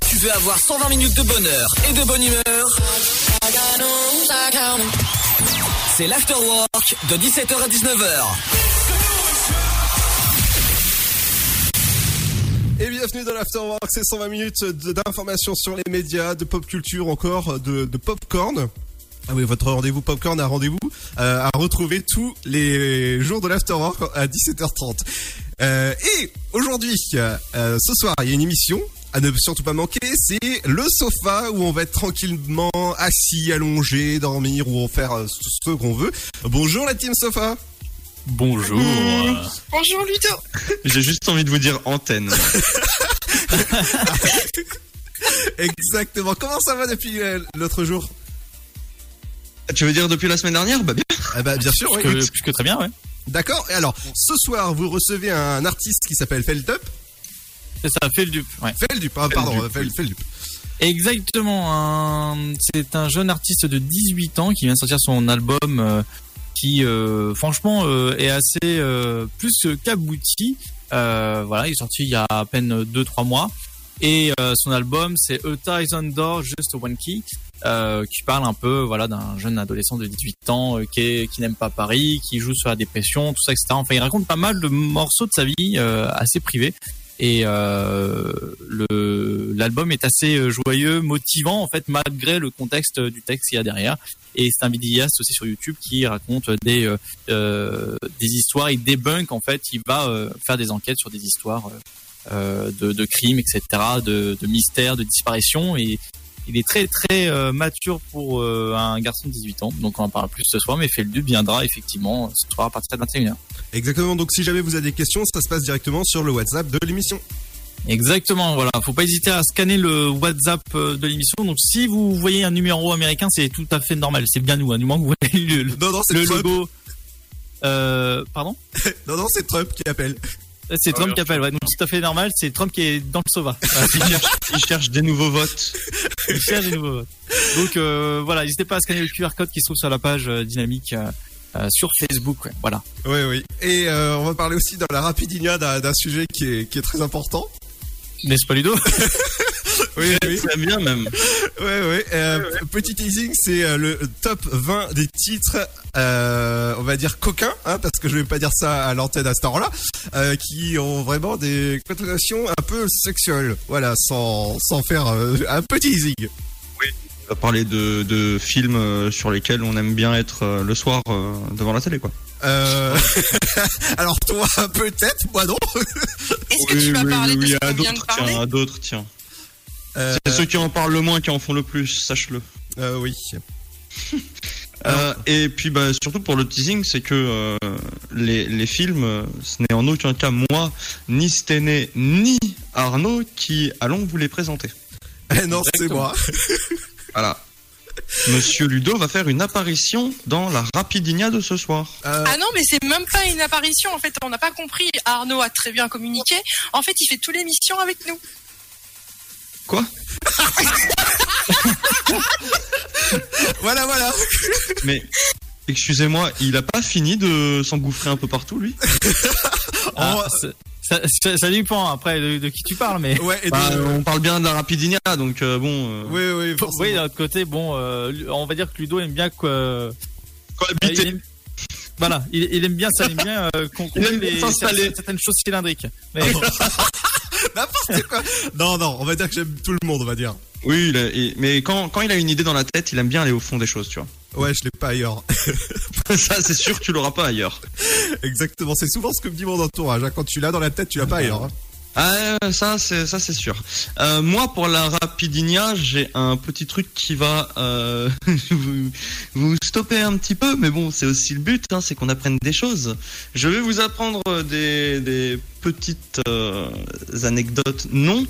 Tu veux avoir 120 minutes de bonheur et de bonne humeur? C'est l'afterwork de 17h à 19h. Et bienvenue dans l'Afterwork, c'est 120 minutes d'informations sur les médias, de pop culture encore, de, de popcorn. Ah oui, votre rendez-vous popcorn, un rendez-vous euh, à retrouver tous les jours de l'Afterwork à 17h30. Euh, et aujourd'hui, euh, ce soir, il y a une émission à ne surtout pas manquer, c'est le sofa où on va être tranquillement assis, allongé, dormir ou faire ce qu'on veut. Bonjour la team sofa. Bonjour. Bonjour Ludo. J'ai juste envie de vous dire antenne. Exactement. Comment ça va depuis l'autre jour? Tu veux dire depuis la semaine dernière Bah bien. Eh ben, bien sûr, Plus oui. que- oui. plus que très bien, ouais. D'accord. Et alors, ce soir, vous recevez un artiste qui s'appelle Feldup. C'est ça, Feldup. Ouais. Feldup, ah, pardon, Feldup. Feldup. Exactement. un- C'est un jeune artiste de 18 ans qui vient de sortir son album euh, qui, euh, franchement, euh, est assez euh, plus qu'abouti. Euh, voilà, il est sorti il y a à peine 2-3 mois. Et euh, son album, c'est A Thousand Door Just One Key, euh, qui parle un peu voilà d'un jeune adolescent de 18 ans euh, qui, qui n'aime pas Paris, qui joue sur la dépression, tout ça, etc. Enfin, il raconte pas mal de morceaux de sa vie euh, assez privés. Et euh, le l'album est assez joyeux, motivant en fait malgré le contexte du texte qu'il y a derrière. Et c'est un vidéaste aussi sur YouTube qui raconte des des histoires, il débunk en fait, il va faire des enquêtes sur des histoires de, de crimes, etc., de, de mystères, de disparitions. Et il est très très euh, mature pour euh, un garçon de 18 ans. Donc on en parle plus ce soir, mais Feldu viendra effectivement ce soir à partir de 21h. Exactement. Donc, si jamais vous avez des questions, ça se passe directement sur le WhatsApp de l'émission. Exactement, voilà. Faut pas hésiter à scanner le WhatsApp euh, de l'émission. Donc, si vous voyez un numéro américain, c'est tout à fait normal. C'est bien nous, hein, du moment que vous voyez le, le, Non, non, le logo. Euh, pardon? Non, non, c'est Trump qui appelle. C'est Trump qui appelle, ouais. Donc, tout à fait normal. C'est Trump qui est dans le sova. Voilà. Il cherche, il cherche des nouveaux votes. Il cherche des nouveaux votes. Donc, euh, voilà. N'hésitez pas à scanner le QR code qui se trouve sur la page euh, dynamique euh, euh, sur Facebook. ouais. Voilà. Oui, oui. Et euh, on va parler aussi dans la rapidinia d'un d'un sujet qui est, qui est très important. N'est-ce pas, Ludo? Oui, oui. C'est bien même. Ouais, ouais. Euh, Petit teasing, c'est euh, le top 20 des titres, euh, on va dire coquins, hein, parce que je vais pas dire ça à l'antenne à ce temps-là, euh, qui ont vraiment des connotations un peu sexuelles. Voilà, sans, sans faire euh, un petit teasing. On va parler de, de films euh, sur lesquels on aime bien être euh, le soir euh, devant la télé, quoi. Euh... Alors toi, peut-être, moi non. Est-ce que tu vas parler de oui, ce à qu'on vient de d'autres, parler tiens, à d'autres, tiens. Euh, C'est ceux qui en parlent le moins qui en font le plus, sache-le. Euh, oui. Euh, et puis bah, surtout pour le teasing, c'est que euh, les, les films, euh, ce n'est en aucun cas moi, ni Stené, ni Arnaud qui allons vous les présenter. Eh non, c'est moi. Voilà. Monsieur Ludo va faire une apparition dans la Rapidinia de ce soir. Euh, Ah non, mais c'est même pas une apparition. En fait, on n'a pas compris. Arnaud a très bien communiqué. En fait, il fait toute l'émission avec nous. Quoi Voilà, voilà. Mais excusez-moi, il a pas fini de s'engouffrer un peu partout, lui Ah, c'est- ça, ça, ça dépend après de, de qui tu parles, mais. Ouais, et Bah, de- On parle bien de la Rapidinia, donc euh, bon. euh, Oui, oui, forcément. Oui, d'un autre côté, bon, euh, on va dire que Ludo aime bien quoi. Cohabiter. il aime- Voilà, il, il aime bien ça, il aime bien euh, qu'on certaines, certaines choses cylindriques. Mais N'importe quoi. Non, non, on va dire que j'aime tout le monde, on va dire. Oui, il a- il- mais quand, quand il a une idée dans la tête, il aime bien aller au fond des choses, tu vois. Ouais, je l'ai pas ailleurs. Ça, c'est sûr, tu l'auras pas ailleurs. Exactement, c'est souvent ce que me dit mon entourage. hein. Quand tu l'as dans la tête, tu l'as pas ailleurs. hein. Ah, ça, c'est ça, c'est sûr. Euh, moi, pour la Rapidinia, j'ai un petit truc qui va euh, vous, vous stopper un petit peu, mais bon, c'est aussi le but, hein, c'est qu'on apprenne des choses. Je vais vous apprendre des, des petites euh, anecdotes, non,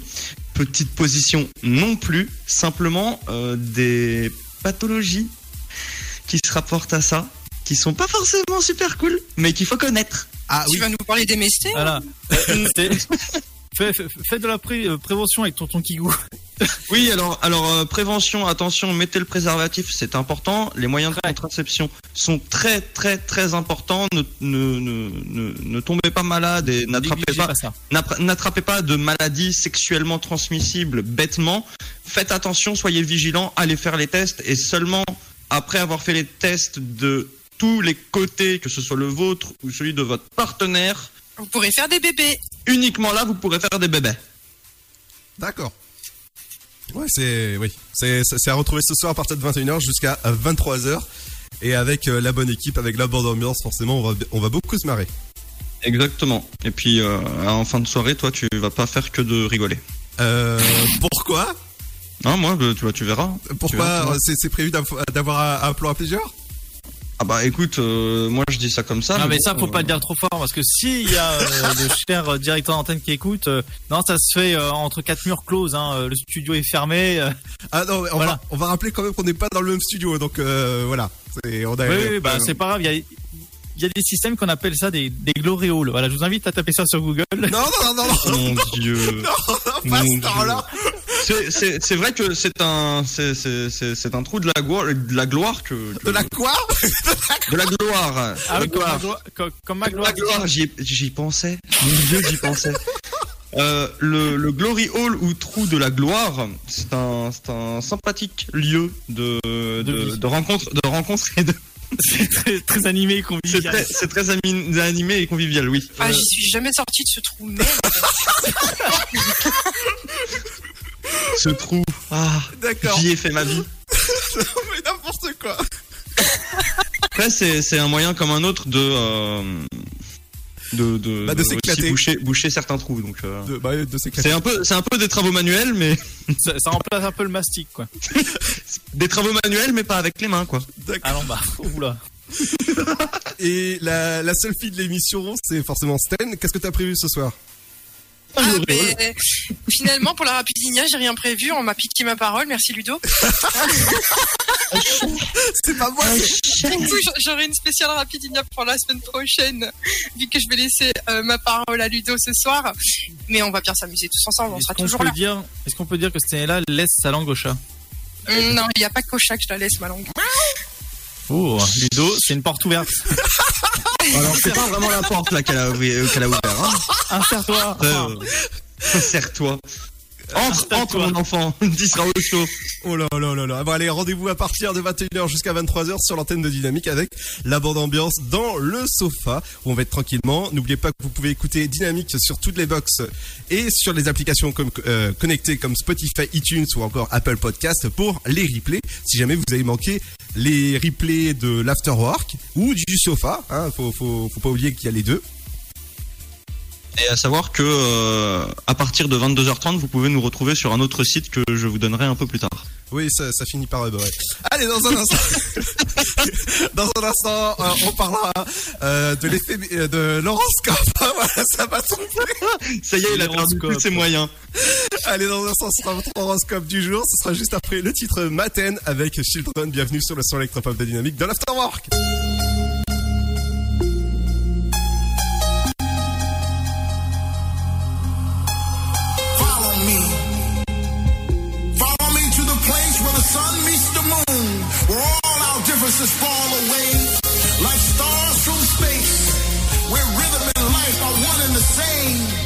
petites positions non plus, simplement euh, des pathologies qui se rapportent à ça, qui sont pas forcément super cool, mais qu'il faut connaître. Ah tu vas nous parler des mestés voilà. Fais, fais- fais de la pré- euh, prévention avec tonton Kigou. Oui, alors, alors euh, prévention, attention, mettez le préservatif, c'est important. Les moyens de contraception sont très, très, très importants. Ne, ne, ne, ne, ne tombez pas malade et n'attrapez pas, pas pas de maladies sexuellement transmissibles bêtement. Faites attention, soyez vigilants, allez faire les tests et seulement après avoir fait les tests de tous les côtés, que ce soit le vôtre ou celui de votre partenaire, Vous pourrez faire des bébés. Uniquement là, vous pourrez faire des bébés. D'accord. Ouais, c'est oui, c'est à retrouver ce soir à partir de 21h jusqu'à 23h et avec euh, la bonne équipe, avec la bonne ambiance, forcément, on va on va beaucoup se marrer. Exactement. Et puis euh, en fin de soirée, toi, tu vas pas faire que de rigoler. Euh, pourquoi? Non, moi, euh, tu vois, tu verras. Pourquoi? C'est prévu d'av- d'avoir un, un plan à plusieurs? Ah bah écoute, euh, moi je dis ça comme ça. non mais ça faut euh, pas le dire trop fort parce que s'il y a euh, le cher euh, directeur d'antenne qui écoute, euh, non ça se fait euh, entre quatre murs closes. Hein, euh, le studio est fermé. euh, Ah non, mais on, Voilà. va, on va rappeler quand même qu'on n'est pas dans le même studio, donc euh, voilà. C'est- On a, oui, oui, bah euh, c'est pas grave. Il y a, il y a des systèmes qu'on appelle ça des, des glorioles. Voilà, je vous invite à taper ça sur Google. Non, non, non, non. Mon dieu. non, pas Mon ce temps-là. C'est- vrai que c'est un c'est c'est c'est c'est un trou de la gloire de la gloire que, que- De la quoi de la gloire. Ah De oui, la comme, ma gloire. gloire- comme, comme ma De gloire. la gloire, j'y pensais. Mon dieu, j'y pensais. Euh, le, le Glory Hall ou Trou de la Gloire, c'est un, sympathique lieu de, de, rencontre, de rencontre et de. C'est très, très animé et convivial. c'est très animé et convivial, oui. Ah, Euh, j'y suis jamais sorti de ce trou. Merde. ce trou, ah, D'accord. j'y ai fait ma vie. mais n'importe quoi. Après, c'est, c'est un moyen comme un autre de, euh, de, de, Bah, de s'éclater. boucher, boucher certains trous. Donc, euh, De, bah, de s'éclater. c'est un peu, c'est un peu des travaux manuels, mais Ça, ça remplace un peu le mastic, quoi. des travaux manuels, mais pas avec les mains, quoi. À l'embarras. Oula. Et la, la seule fille de l'émission, c'est forcément Sten. Qu'est-ce que t'as prévu ce soir? Ah, mais finalement, pour la rapidinia, j'ai rien prévu. On m'a piqué ma parole. Merci Ludo. C'est pas moi. Du coup, j'a- j'aurai une spéciale rapidinia pour la semaine prochaine, vu que je vais laisser euh, ma parole à Ludo ce soir. Mais on va bien s'amuser tous ensemble. On Est-ce sera qu'on toujours peut là. dire, est-ce qu'on peut dire que Stella laisse sa langue au chat? Non, il n'y a pas qu'au chat que je la laisse ma langue. Oh, Ludo, c'est une porte ouverte. Alors, c'est pas vraiment la porte là qu'elle a, euh, qu'elle a ouvert. Hein. Insère-toi. Euh, Serre-toi. Entre, Installe-toi. entre mon enfant, tu seras au chaud. Oh là là là là. Bon allez, rendez-vous à partir de 21h jusqu'à 23h sur l'antenne de Dynamique avec la bande ambiance dans le sofa où on va être tranquillement. N'oubliez pas que vous pouvez écouter Dynamique sur toutes les box et sur les applications comme, euh, connectées comme Spotify, iTunes ou encore Apple Podcast pour les replays. Si jamais vous avez manqué les replays de l'afterwork ou du sofa, hein, faut, faut, faut pas oublier qu'il y a les deux. Et à savoir que euh, à partir de 22h30, vous pouvez nous retrouver sur un autre site que je vous donnerai un peu plus tard. Oui, ça, ça finit par ouais. Allez, dans un instant, dans un instant, euh, on parlera euh, de l'effet de l'horoscope. voilà, ça va tomber. Ça y est, il a perdu tous ses moyens. Allez, dans un instant, ce sera votre horoscope du jour. Ce sera juste après le titre Maten avec Children. Bienvenue sur le son électropop de Dynamique de l'Afterwork. Differences fall away like stars from space, where rhythm and life are one and the same.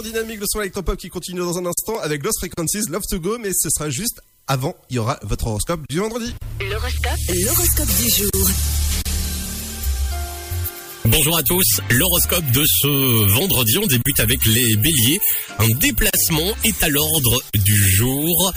Sur Dynamique, le son électropop qui continue dans un instant avec Lost Frequencies, Love to Go, mais ce sera juste avant, il y aura votre horoscope du vendredi. L'horoscope, l'horoscope du jour. Bonjour à tous, l'horoscope de ce vendredi, on débute avec les béliers. Un déplacement est à l'ordre du jour.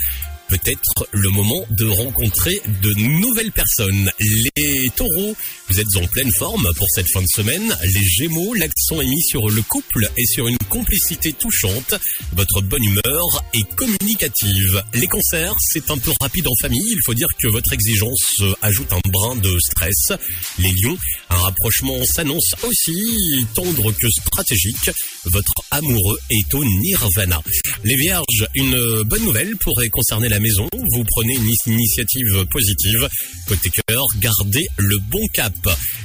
Peut-être le moment de rencontrer de nouvelles personnes. Les taureaux, vous êtes en pleine forme pour cette fin de semaine. Les gémeaux, l'accent est mis sur le couple et sur une complicité touchante. Votre bonne humeur est communicative. Les cancers, c'est un peu rapide en famille. Il faut dire que votre exigence ajoute un brin de stress. Les lions, un rapprochement s'annonce aussi tendre que stratégique. Votre amoureux est au nirvana. Les vierges, une bonne nouvelle pourrait concerner la maison. Vous prenez une initiative positive. Côté cœur, gardez le bon cap.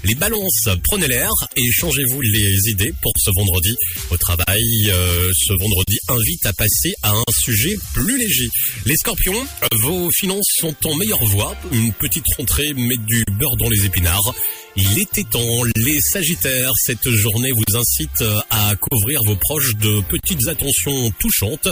Les balances, prenez l'air et changez-vous les idées pour ce vendredi. Au travail, euh, ce vendredi invite à passer à un sujet plus léger. Les scorpions, vos finances sont en meilleure voie. Une petite rentrée met du beurre dans les épinards. Il était temps. Les Sagittaires, cette journée vous incite à couvrir vos proches de petites attentions touchantes.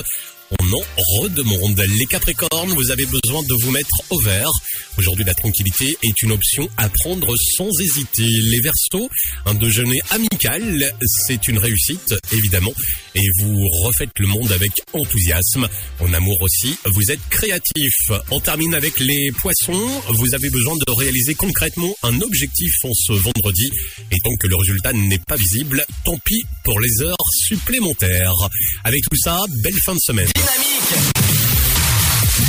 On en redemande. Les Capricornes, vous avez besoin de vous mettre au vert. Aujourd'hui, la tranquillité est une option à prendre sans hésiter. Les Verseaux, un déjeuner amical, c'est une réussite, évidemment. Et vous refaites le monde avec enthousiasme. En amour aussi, vous êtes créatif. On termine avec les Poissons. Vous avez besoin de réaliser concrètement un objectif en ce vendredi. Et tant que le résultat n'est pas visible, tant pis pour les heures supplémentaires. Avec tout ça, belle fin de semaine.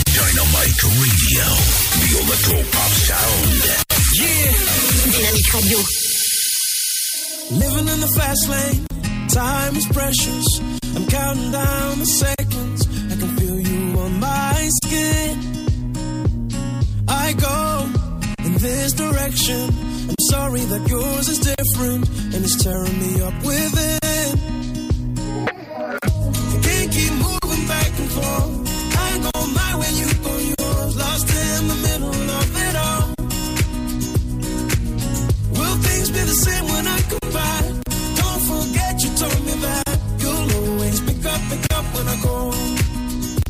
Dynamite Radio, the electro pop sound. Yeah. Dynamique Radio. Living in the fast lane, time is precious. I'm counting down the seconds. I can feel you on my skin. I go in this direction. I'm sorry that yours is different and it's tearing me up within. I can't keep moving back and forth. I go my way, you go yours. Lost in the middle of it all. Will things be the same when I come back? Pick up, when I go.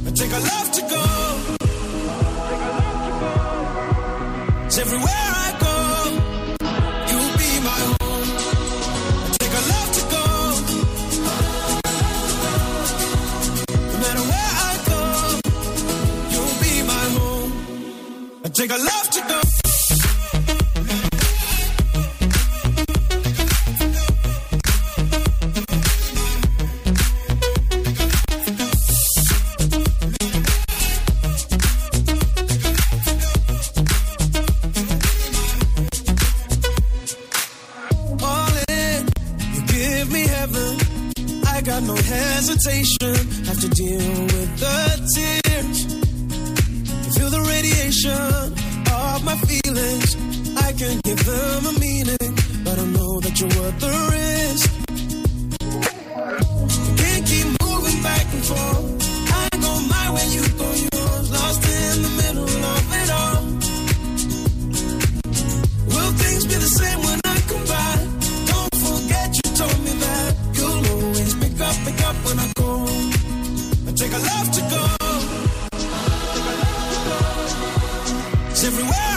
I take a love to go. It's everywhere I go. You'll be my home. Take a love to go. No matter where I go, you'll be my home. I take a love to go. Got no hesitation. Have to deal with the tears. Feel the radiation of my feelings. I can give them a meaning, but I know that you're worth the risk. Can't keep moving back and forth. I go my way, you go yours. Lost in the middle up, when I go. I take a love to go. It's everywhere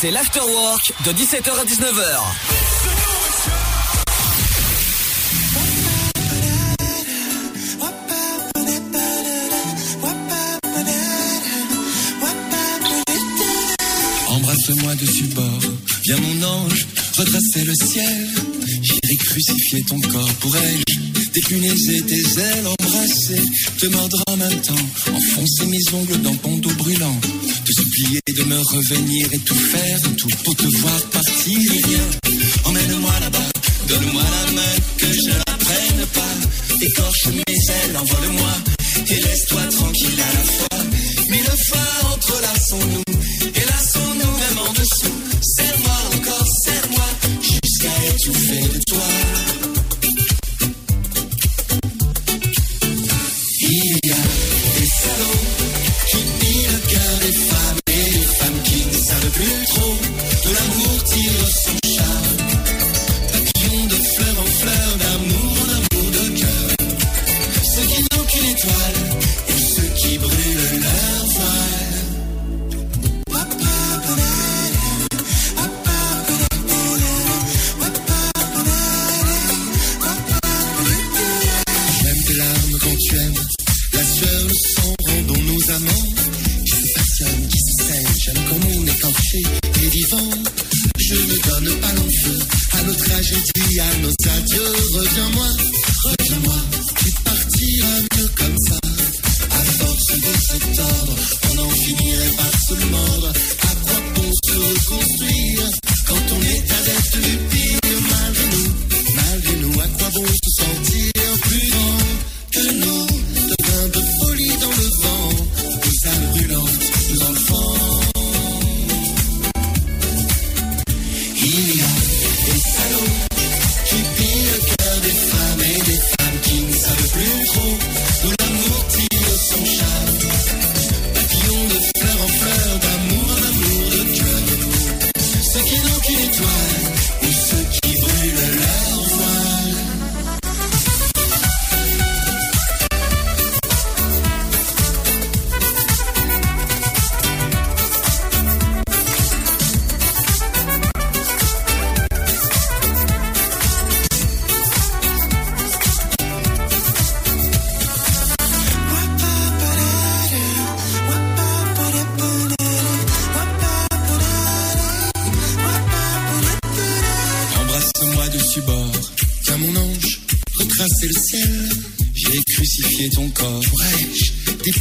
C'est l'afterwork de 17h à 19h. Embrasse-moi dessus bord, viens mon ange, retracer le ciel. J'irai crucifier ton corps, pourrais-je décliner tes ailes, embrasser, te mordre en même temps, enfoncer mes ongles dans ton dos brûlant de me revenir et tout faire, tout pour te voir partir. Viens, emmène-moi là-bas, donne-moi la main que je la prenne pas. Écorche mes ailes, envole-moi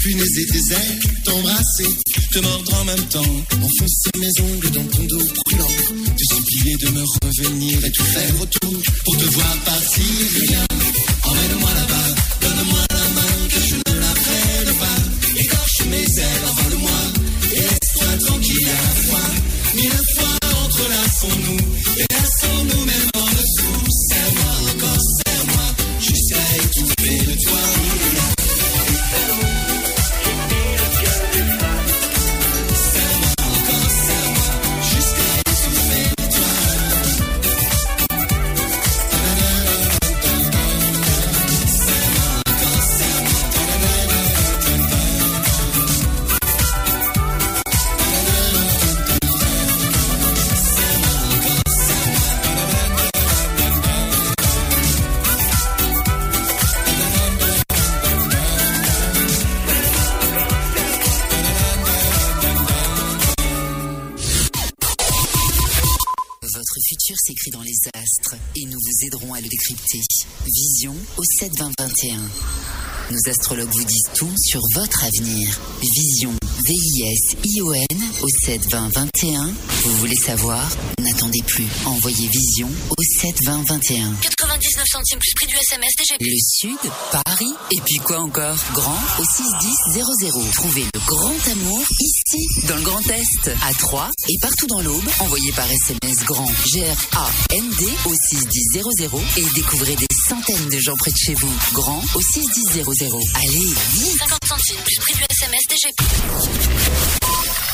pourrais-je dépunaiser tes ailes, t'embrasser, te mordre en même temps, enfoncer mes ongles dans ton dos brûlant, te supplier de me revenir et tout faire autour pour te voir partir. Emmène-moi au 72021. Nos astrologues vous disent tout sur votre avenir. Vision, V-I-S-I-O-N au 72021. Vous voulez savoir? N'attendez plus. Envoyez Vision au 72021. 99 centimes plus prix du SMS DGP. Le Sud, Paris, et puis quoi encore? Grand au 61000. Trouvez le grand amour ici, dans le Grand Est, à Troyes et partout dans l'Aube. Envoyez par SMS grand G-R-A-N-D au 61000 et découvrez des centaines de gens près de chez vous. Grand au 61000. Allez, vite 50 centimes plus prix du SMS DGP.